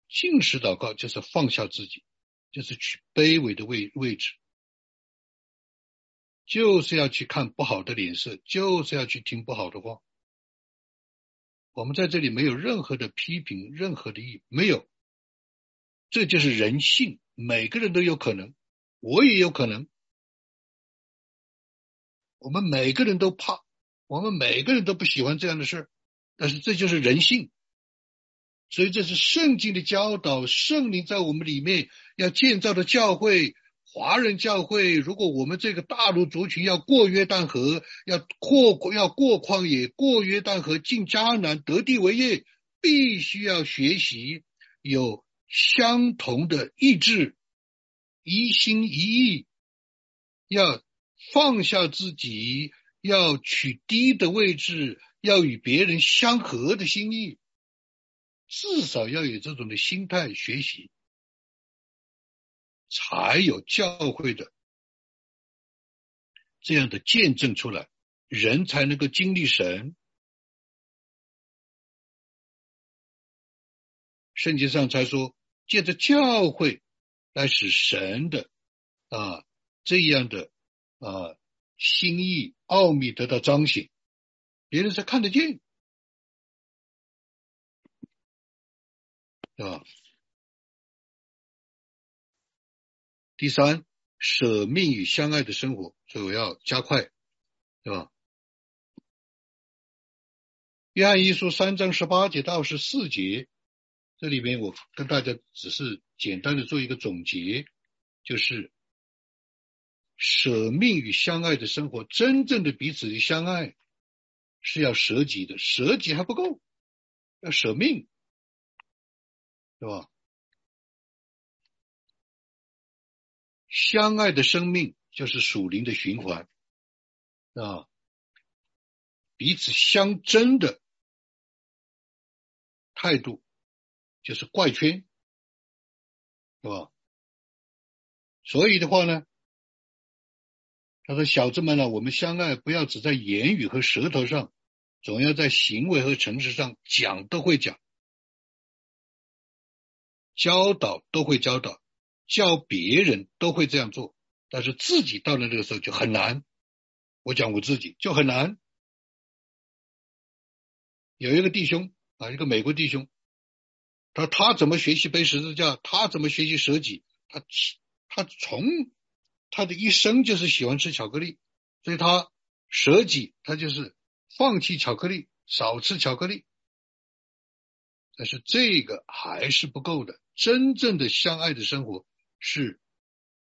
[SPEAKER 1] 信实祷告就是放下自己，就是去卑微的位位置，就是要去看不好的脸色，就是要去听不好的话。我们在这里没有任何的批评，任何的意义没有，这就是人性，每个人都有可能，我也有可能，我们每个人都怕，我们每个人都不喜欢这样的事但是这就是人性。所以这是圣经的教导，圣灵在我们里面要建造的教会，华人教会。如果我们这个大陆族群要过约旦河，要过要过旷野，过约旦河进迦南得地为业，必须要学习有相同的意志，一心一意，要放下自己，要取低的位置，要与别人相合的心意，至少要有这种的心态学习，才有教会的这样的见证出来，人才能够经历神。圣经上才说，借着教会来使神的啊这样的啊心意奥秘得到彰显，别人才看得见，啊。第三，舍命与相爱的生活，所以我要加快，对吧？约翰一书三章十八节到十四节。这里面我跟大家只是简单的做一个总结，就是舍命与相爱的生活，真正的彼此的相爱是要舍己的，舍己还不够，要舍命，是吧？相爱的生命就是属灵的循环啊，彼此相争的态度。就是怪圈，是吧？所以的话呢，他说：“小子们呢，我们相爱不要只在言语和舌头上，总要在行为和诚实上讲都会讲，教导都会教导，教别人都会这样做，但是自己到了那个时候就很难。我讲我自己就很难。有一个弟兄啊，一个美国弟兄。”他他怎么学习背十字架？他怎么学习舍己？他他从他的一生就是喜欢吃巧克力，所以他舍己，他就是放弃巧克力，少吃巧克力。但是这个还是不够的。真正的相爱的生活是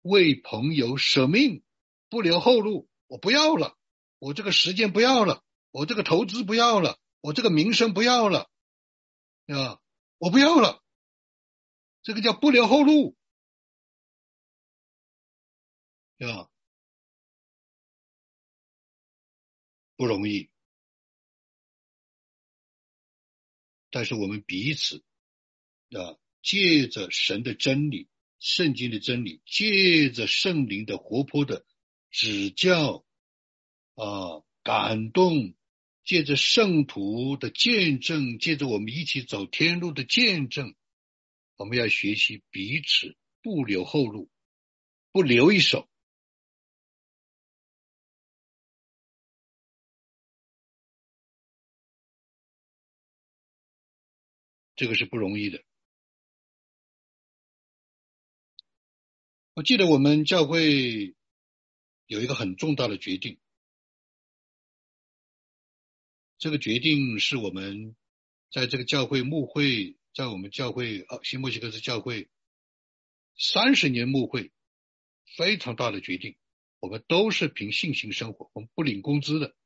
[SPEAKER 1] 为朋友舍命，不留后路。我不要了，我这个时间不要了，我这个投资不要了，我这个名声不要了，啊。我不要了，这个叫不留后路，对吧？不容易，但是我们彼此啊，借着神的真理、圣经的真理，借着圣灵的活泼的指教啊，感动。借着圣徒的见证，借着我们一起走天路的见证，我们要学习彼此不留后路，不留一手。这个是不容易的。我记得我们教会有一个很重大的决定。这个决定是我们在这个教会牧会，在我们教会啊新墨西哥市教会三十年牧会非常大的决定。我们都是凭信心生活，我们不领工资的。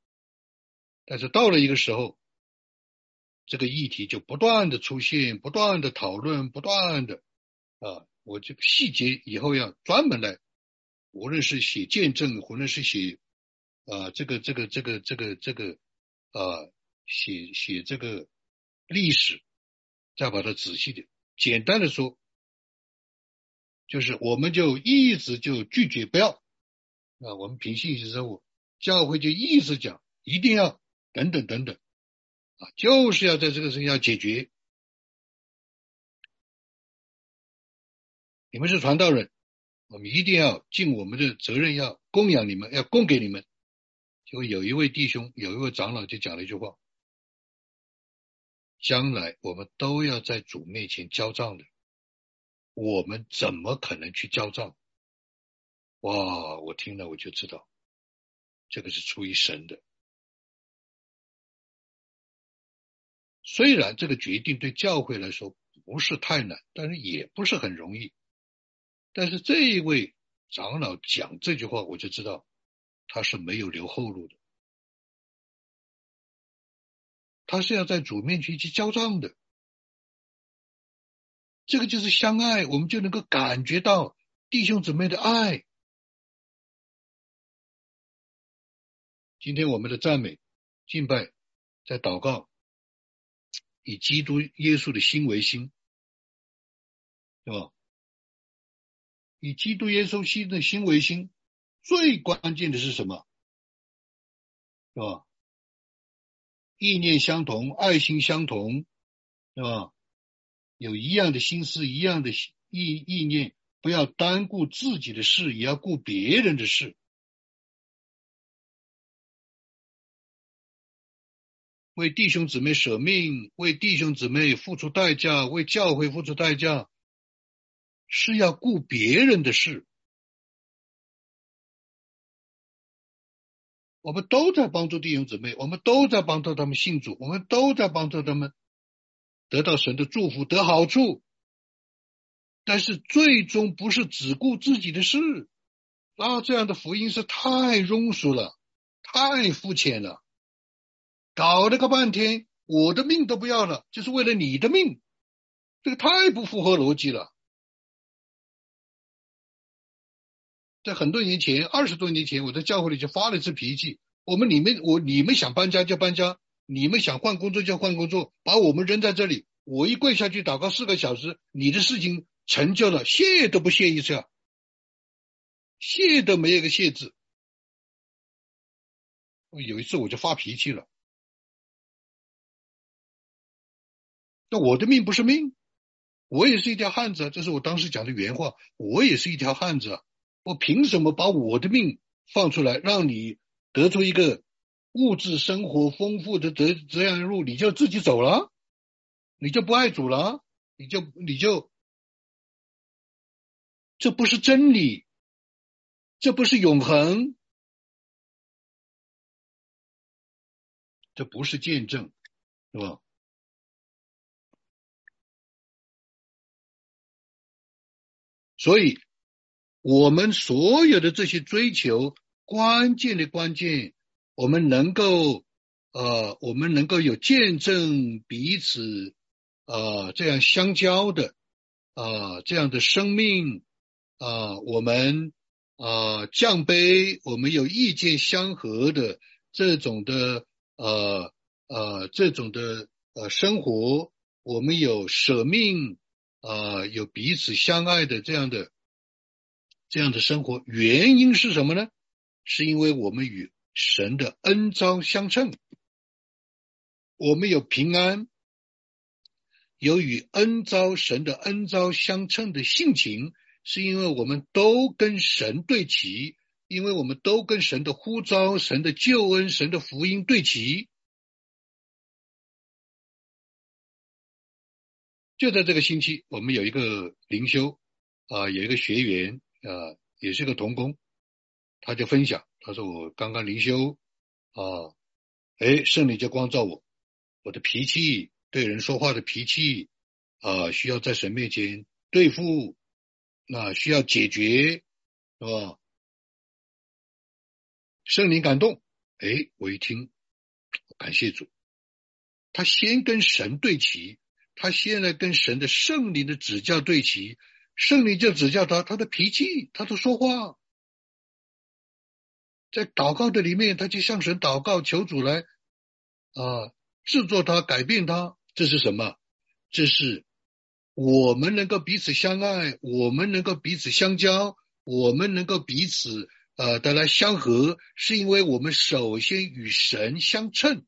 [SPEAKER 1] 但是到了一个时候，这个议题就不断的出现，不断的讨论，不断的啊，我这个细节以后要专门来，无论是写见证，无论是写啊这个这个这个这个这个。啊，写写这个历史，再把它仔细的、简单的说，就是我们就一直就拒绝不要啊，我们凭信息生活，教会就一直讲一定要等等等等啊，就是要在这个事情要解决。你们是传道人，我们一定要尽我们的责任，要供养你们，要供给你们。就有一位弟兄，有一位长老就讲了一句话：“将来我们都要在主面前交账的，我们怎么可能去交账？”哇！我听了我就知道，这个是出于神的。虽然这个决定对教会来说不是太难，但是也不是很容易。但是这一位长老讲这句话，我就知道。他是没有留后路的，他是要在主面前去交账的。这个就是相爱，我们就能够感觉到弟兄姊妹的爱。今天我们的赞美、敬拜在祷告，以基督耶稣的心为心，对吧？以基督耶稣心的心为心，最关键的是什么？是吧？意念相同，爱心相同，是吧？有一样的心思，一样的意意念，不要单顾自己的事，也要顾别人的事。为弟兄姊妹舍命，为弟兄姊妹付出代价，为教会付出代价。是要顾别人的事，我们都在帮助弟兄姊妹，我们都在帮助他们信主，我们都在帮助他们得到神的祝福得好处。但是最终不是只顾自己的事，那，这样的福音是太庸俗了，太肤浅了，搞了个半天，我的命都不要了，就是为了你的命，这个太不符合逻辑了。在很多年前，二十多年前，我在教会里就发了一次脾气。我们你们我你们想搬家就搬家，你们想换工作就换工作，把我们扔在这里。我一跪下去祷告四个小时，你的事情成就了，谢都不谢一次，谢都没有个谢字。有一次我就发脾气了，那我的命不是命，我也是一条汉子，这是我当时讲的原话，我也是一条汉子。我凭什么把我的命放出来，让你得出一个物质生活丰富的这这样的路，你就自己走了，你就不爱主了，你就你就，这不是真理，这不是永恒，这不是见证，是吧？所以。我们所有的这些追求，关键的关键，我们能够，呃，我们能够有见证彼此，呃，这样相交的，啊，这样的生命，啊，我们，啊，降杯，我们有意见相合的这种的，呃，呃，这种的，呃，生活，我们有舍命，啊，有彼此相爱的这样的。这样的生活原因是什么呢？是因为我们与神的恩招相称，我们有平安，有与恩招神的恩招相称的性情，是因为我们都跟神对齐，因为我们都跟神的呼召、神的救恩、神的福音对齐。就在这个星期，我们有一个灵修啊，有一个学员。啊，也是个童工，他就分享，他说我刚刚灵修啊，哎，圣灵就光照我，我的脾气，对人说话的脾气啊，需要在神面前对付，那需要解决，是吧？圣灵感动，哎，我一听，感谢主，他先跟神对齐，他现在跟神的圣灵的指教对齐。圣灵就指教他，他的脾气，他的说话，在祷告的里面，他就向神祷告，求主来啊制作他，改变他。这是什么？这是我们能够彼此相爱，我们能够彼此相交，我们能够彼此呃的来相合，是因为我们首先与神相称，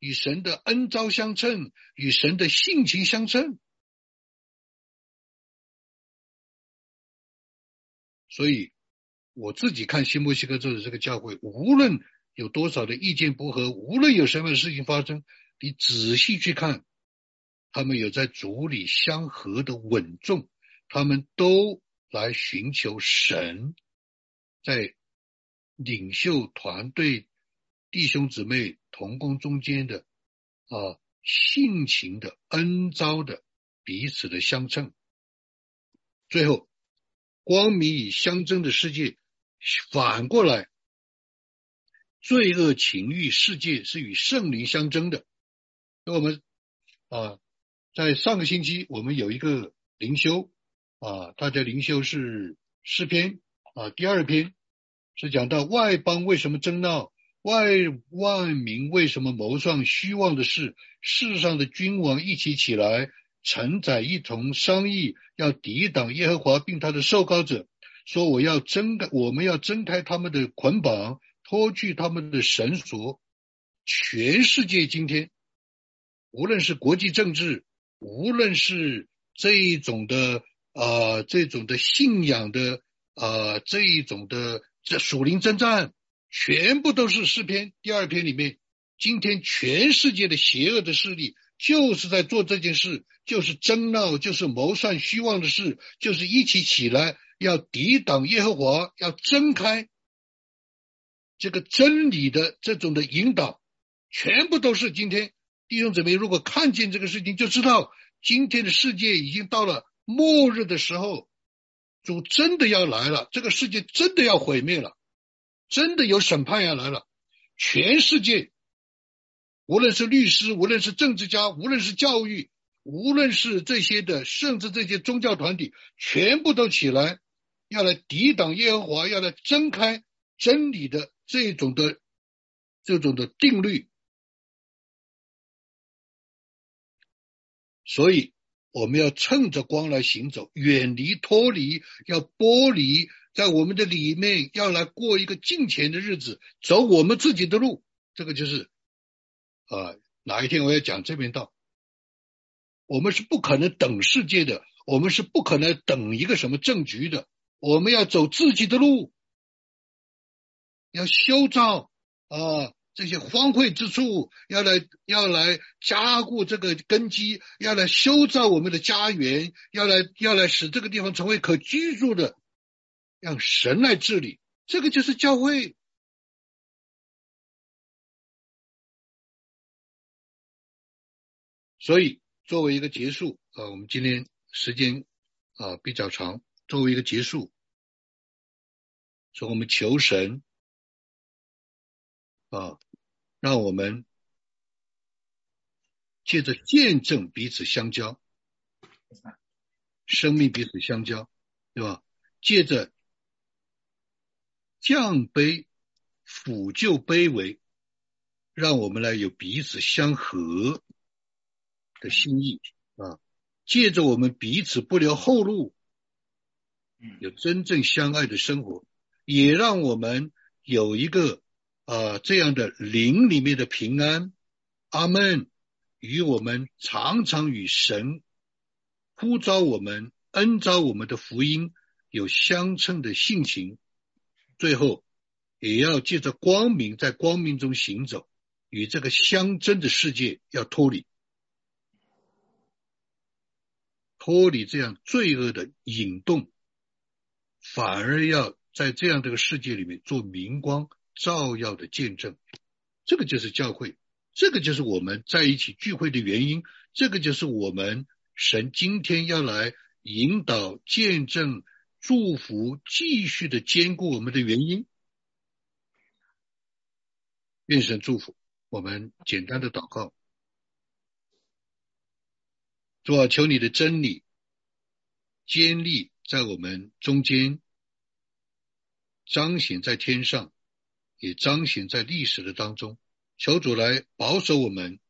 [SPEAKER 1] 与神的恩招相称，与神的性情相称。所以，我自己看新墨西哥州的这个教会，无论有多少的意见不合，无论有什么事情发生，你仔细去看，他们有在主里相合的稳重，他们都来寻求神，在领袖团队、弟兄姊妹同工中间的啊性情的恩招的彼此的相称，最后。光明与相争的世界，反过来，罪恶情欲世界是与圣灵相争的。那我们啊，在上个星期我们有一个灵修啊，大家灵修是诗篇啊，第二篇是讲到外邦为什么争闹，外万民为什么谋算虚妄的事？世上的君王一起起来，承载一同商议，要抵挡耶和华并他的受膏者，说我要挣开，我们要挣开他们的捆绑，脱去他们的绳索。全世界今天，无论是国际政治，无论是这一种的啊，这种的信仰的啊，这一种的这属灵征战，全部都是诗篇第二篇里面。今天全世界的邪恶的势力就是在做这件事，就是争闹，就是谋算虚妄的事，就是一起起来要抵挡耶和华，要睁开这个真理的这种的引导。全部都是今天弟兄姊妹，如果看见这个事情，就知道今天的世界已经到了末日的时候，主真的要来了，这个世界真的要毁灭了，真的有审判要来了。全世界，无论是律师，无论是政治家，无论是教育，无论是这些的，甚至这些宗教团体，全部都起来，要来抵挡耶和华，要来睁开真理的这种的这种的定律。所以我们要趁着光来行走，远离脱离，要剥离在我们的里面，要来过一个敬虔的日子，走我们自己的路。这个就是啊，哪一天我要讲这边道，我们是不可能等世界的，我们是不可能等一个什么政局的，我们要走自己的路，要修造啊。这些荒废之处，要来要来加固这个根基，要来修造我们的家园，要来要来使这个地方成为可居住的，让神来治理。这个就是教会。所以，作为一个结束啊，我们今天时间啊比较长，作为一个结束，说我们求神。啊，让我们借着见证彼此相交，生命彼此相交，对吧？借着降卑抚就卑微，让我们来有彼此相合的心意啊！借着我们彼此不留后路，有真正相爱的生活，也让我们有一个。啊，这样的灵里面的平安，阿门。与我们常常与神呼召我们、恩召我们的福音有相称的性情。最后，也要借着光明，在光明中行走，与这个相争的世界要脱离，脱离这样罪恶的引动，反而要在这样的个世界里面做明光。照耀的见证，这个就是教会，这个就是我们在一起聚会的原因，这个就是我们神今天要来引导、见证、祝福、继续的兼顾我们的原因。愿神祝福我们，简单的祷告，主啊，求你的真理坚立在我们中间，彰显在天上。也彰显在历史的当中，求主来保守我们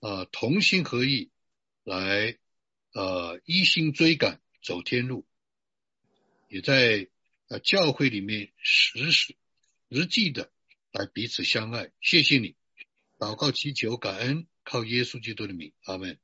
[SPEAKER 1] 啊，同心合意来呃一心追赶走天路，也在呃教会里面实实实际的来彼此相爱。谢谢你，祷告祈求感恩，靠耶稣基督的名，阿门。